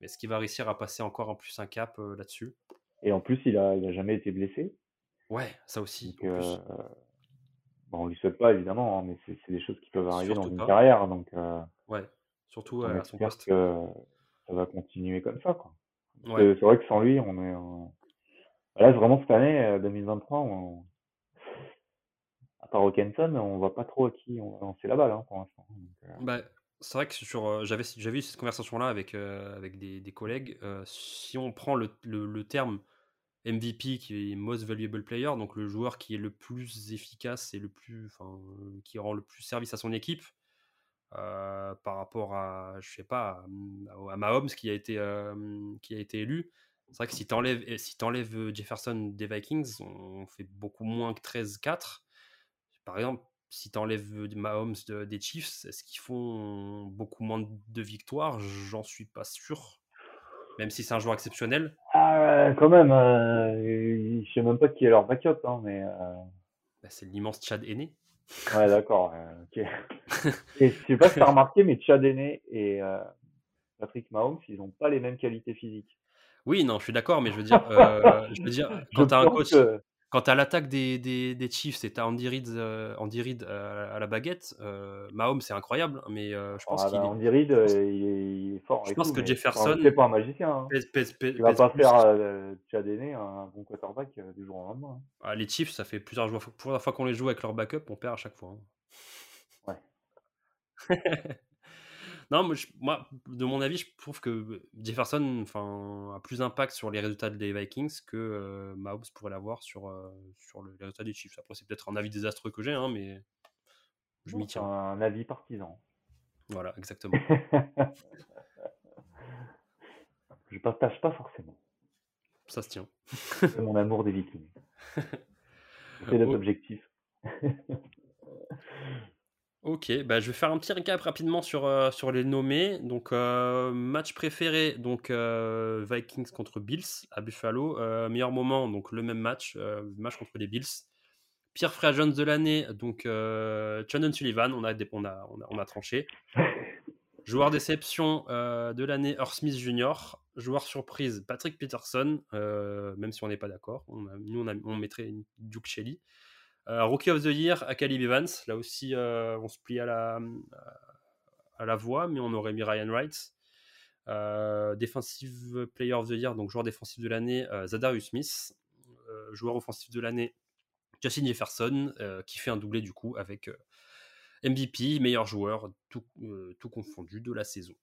S3: Mais est-ce qu'il va réussir à passer encore en plus un cap là-dessus?
S4: Et en plus, il a, il a jamais été blessé.
S3: Ouais, ça aussi.
S4: bon, on lui souhaite pas évidemment, hein, mais c'est des choses qui peuvent arriver dans une carrière. Donc,
S3: ouais, surtout à son poste.
S4: Que ça va continuer comme ça. C'est vrai que sans lui, on est. Là, vraiment, cette année, 2023, euh, à part Hawkinson, on voit pas trop à qui on va lancer la balle hein, pour l'instant.
S3: Bah, c'est vrai que sur, j'avais, j'avais eu cette conversation-là avec, avec des, des collègues. si on prend le, le, terme MVP qui est Most Valuable Player, donc le joueur qui est le plus efficace et le plus, enfin, qui rend le plus service à son équipe, par rapport à, je sais pas, à, Mahomes qui a été, qui a été élu. C'est vrai que si tu enlèves, si enlèves Jefferson des Vikings, on fait beaucoup moins que 13-4. Par exemple, si tu enlèves Mahomes des Chiefs, est-ce qu'ils font beaucoup moins de victoires? J'en suis pas sûr. Même si c'est un joueur exceptionnel.
S4: Ah, quand même. Euh, je sais même pas qui est leur backup. Hein, mais, euh.
S3: bah, c'est l'immense Chad Aîné.
S4: Ouais, d'accord. ok. [laughs] et je sais pas si tu as remarqué, mais Chad Aîné et euh, Patrick Mahomes, ils n'ont pas les mêmes qualités physiques.
S3: Oui, non, je suis d'accord, mais je veux dire, [laughs] euh, je veux dire quand tu as un coach, quand tu as l'attaque des, des, des, Chiefs et tu as Andy Reid, euh, Andy Reid euh, à la baguette, euh, Mahomes c'est incroyable, mais je pense
S4: ah,
S3: qu'il
S4: bah, Andy Reid, il, est, fort.
S3: Je pense que Jefferson.
S4: c'est pas un magicien. Hein. Pèse, pèse, pèse, il va pas faire euh, un bon quarterback du jour au lendemain. Hein.
S3: Ah, les Chiefs, ça fait plusieurs, plusieurs fois qu'on les joue avec leur backup, on perd à chaque fois. Hein. Ouais. [laughs] Non, moi, de mon avis, je trouve que Jefferson enfin, a plus d'impact sur les résultats des Vikings que euh, Mahomes pourrait l'avoir sur, euh, sur le, les résultats des Chiefs. Après, c'est peut-être un avis désastreux que j'ai, hein, mais je m'y tiens.
S4: Un avis partisan.
S3: Voilà, exactement. [laughs]
S4: je partage pas forcément.
S3: Ça se tient.
S4: mon amour des Vikings. [laughs] C'est notre objectif. [laughs]
S3: Ok, bah je vais faire un petit récap rapidement sur, euh, sur les nommés. Donc, euh, match préféré, donc euh, Vikings contre Bills à Buffalo. meilleur moment, donc le même match, match contre les Bills. Pierre Frère Jones de l'année, donc Chandon Sullivan, on a, on, a, on, a, tranché. [laughs] Joueur déception de l'année, Earl Smith Jr. Joueur surprise, Patrick Peterson, même si on n'est pas d'accord. nous, on, on mettrait Duke Shelley. Euh, Rookie of the Year à Evans. Là aussi, euh, on se plie à la, voix, mais on aurait mis Ryan Wright. Euh, defensive Player of the Year, donc joueur défensif de l'année, Zadarius Smith. joueur offensif de l'année, Justin Jefferson, qui fait un doublé du coup avec MVP, meilleur joueur, tout, confondu de la saison.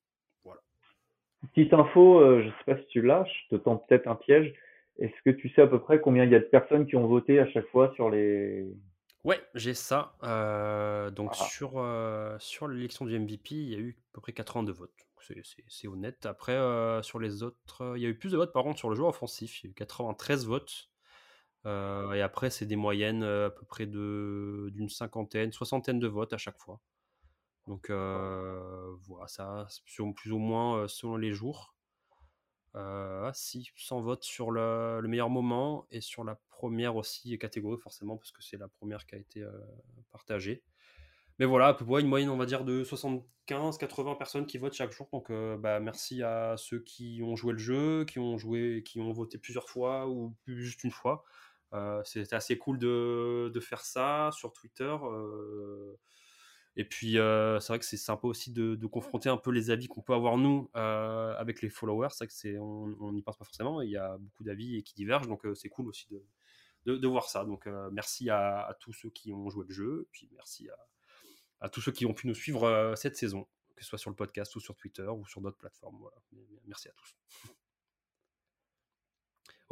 S4: Petite info, je ne sais pas si tu l'as, je te tente peut-être un piège. Est-ce que tu sais à peu près combien il y a de personnes qui ont voté à chaque fois sur les.
S3: Ouais, j'ai ça. Euh, donc ah. sur, euh, sur l'élection du MVP, il y a eu à peu près 82 votes. C'est honnête. Après, euh, sur les autres, il y a eu plus de votes par contre sur le joueur offensif. Il y a eu 93 votes. et après, c'est des moyennes à peu près d'une cinquantaine, soixantaine de votes à chaque fois. Donc voilà, ça, plus ou moins selon les jours. Euh, ah si, 100 votes sur le, meilleur moment et sur la première aussi catégorie forcément parce que c'est la première qui a été euh, partagée. Mais voilà, à peu près une moyenne on va dire de 75-80 personnes qui votent chaque jour. Donc euh, bah, merci à ceux qui ont joué le jeu, qui ont joué, qui ont voté plusieurs fois ou juste une fois. C'était assez cool de, faire ça sur Twitter. Et puis, euh, c'est vrai que c'est sympa aussi de, confronter un peu les avis qu'on peut avoir nous euh, avec les followers. C'est vrai que on n'y pense pas forcément. Il y a beaucoup d'avis qui divergent, donc euh, c'est cool aussi de, voir ça. Donc, merci à, tous ceux qui ont joué le jeu, puis merci à, tous ceux qui ont pu nous suivre cette saison, que ce soit sur le podcast ou sur Twitter ou sur d'autres plateformes. Merci à tous.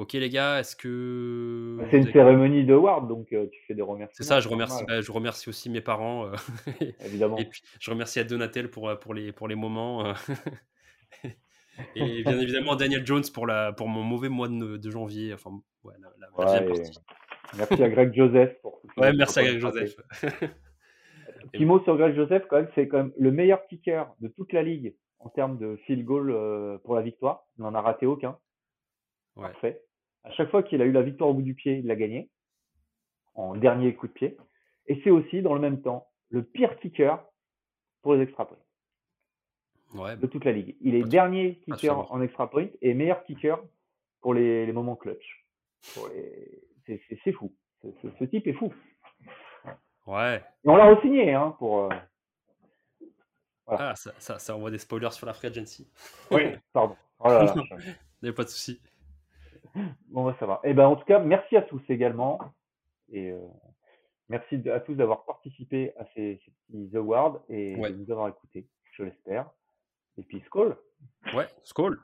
S3: Ok les gars, est-ce que...
S4: C'est une cérémonie de Ward, donc euh, tu fais des remerciements.
S3: C'est ça, je remercie, bah, je remercie aussi mes parents. Euh, [laughs]
S4: Évidemment.
S3: Et puis je remercie à Donatel pour, euh, pour, les, pour les moments. [laughs] et bien évidemment Daniel Jones pour, la, pour mon mauvais mois de, janvier. Enfin, ouais,
S4: la, Merci à Greg Joseph pour [laughs]
S3: Ouais, merci à Greg Joseph.
S4: Petit mot sur Greg Joseph, quand même, c'est quand même le meilleur kicker de toute la ligue en termes de field goal pour la victoire. Il n'en a raté aucun. Ouais. Parfait. À chaque fois qu'il a eu la victoire au bout du pied, il l'a gagné en dernier coup de pied. Et c'est aussi, dans le même temps, le pire kicker pour les extra points ouais, de toute la ligue. Il est dernier kicker en extra point et meilleur kicker pour les, moments clutch. C'est fou. Ce, type est fou.
S3: Ouais.
S4: Et on l'a re-signé hein, pour. Euh,
S3: ah, ça, ça, ça, envoie des spoilers sur la free agency.
S4: Oui, pardon. [laughs] Oh là là,
S3: Il n'y a pas de souci.
S4: Bon, ça va. Et eh ben, en tout cas, merci à tous également. Et euh, merci à tous d'avoir participé à ces, petits awards et de nous avoir écoutés, je l'espère. Et puis, Skull.
S3: Ouais, Skull.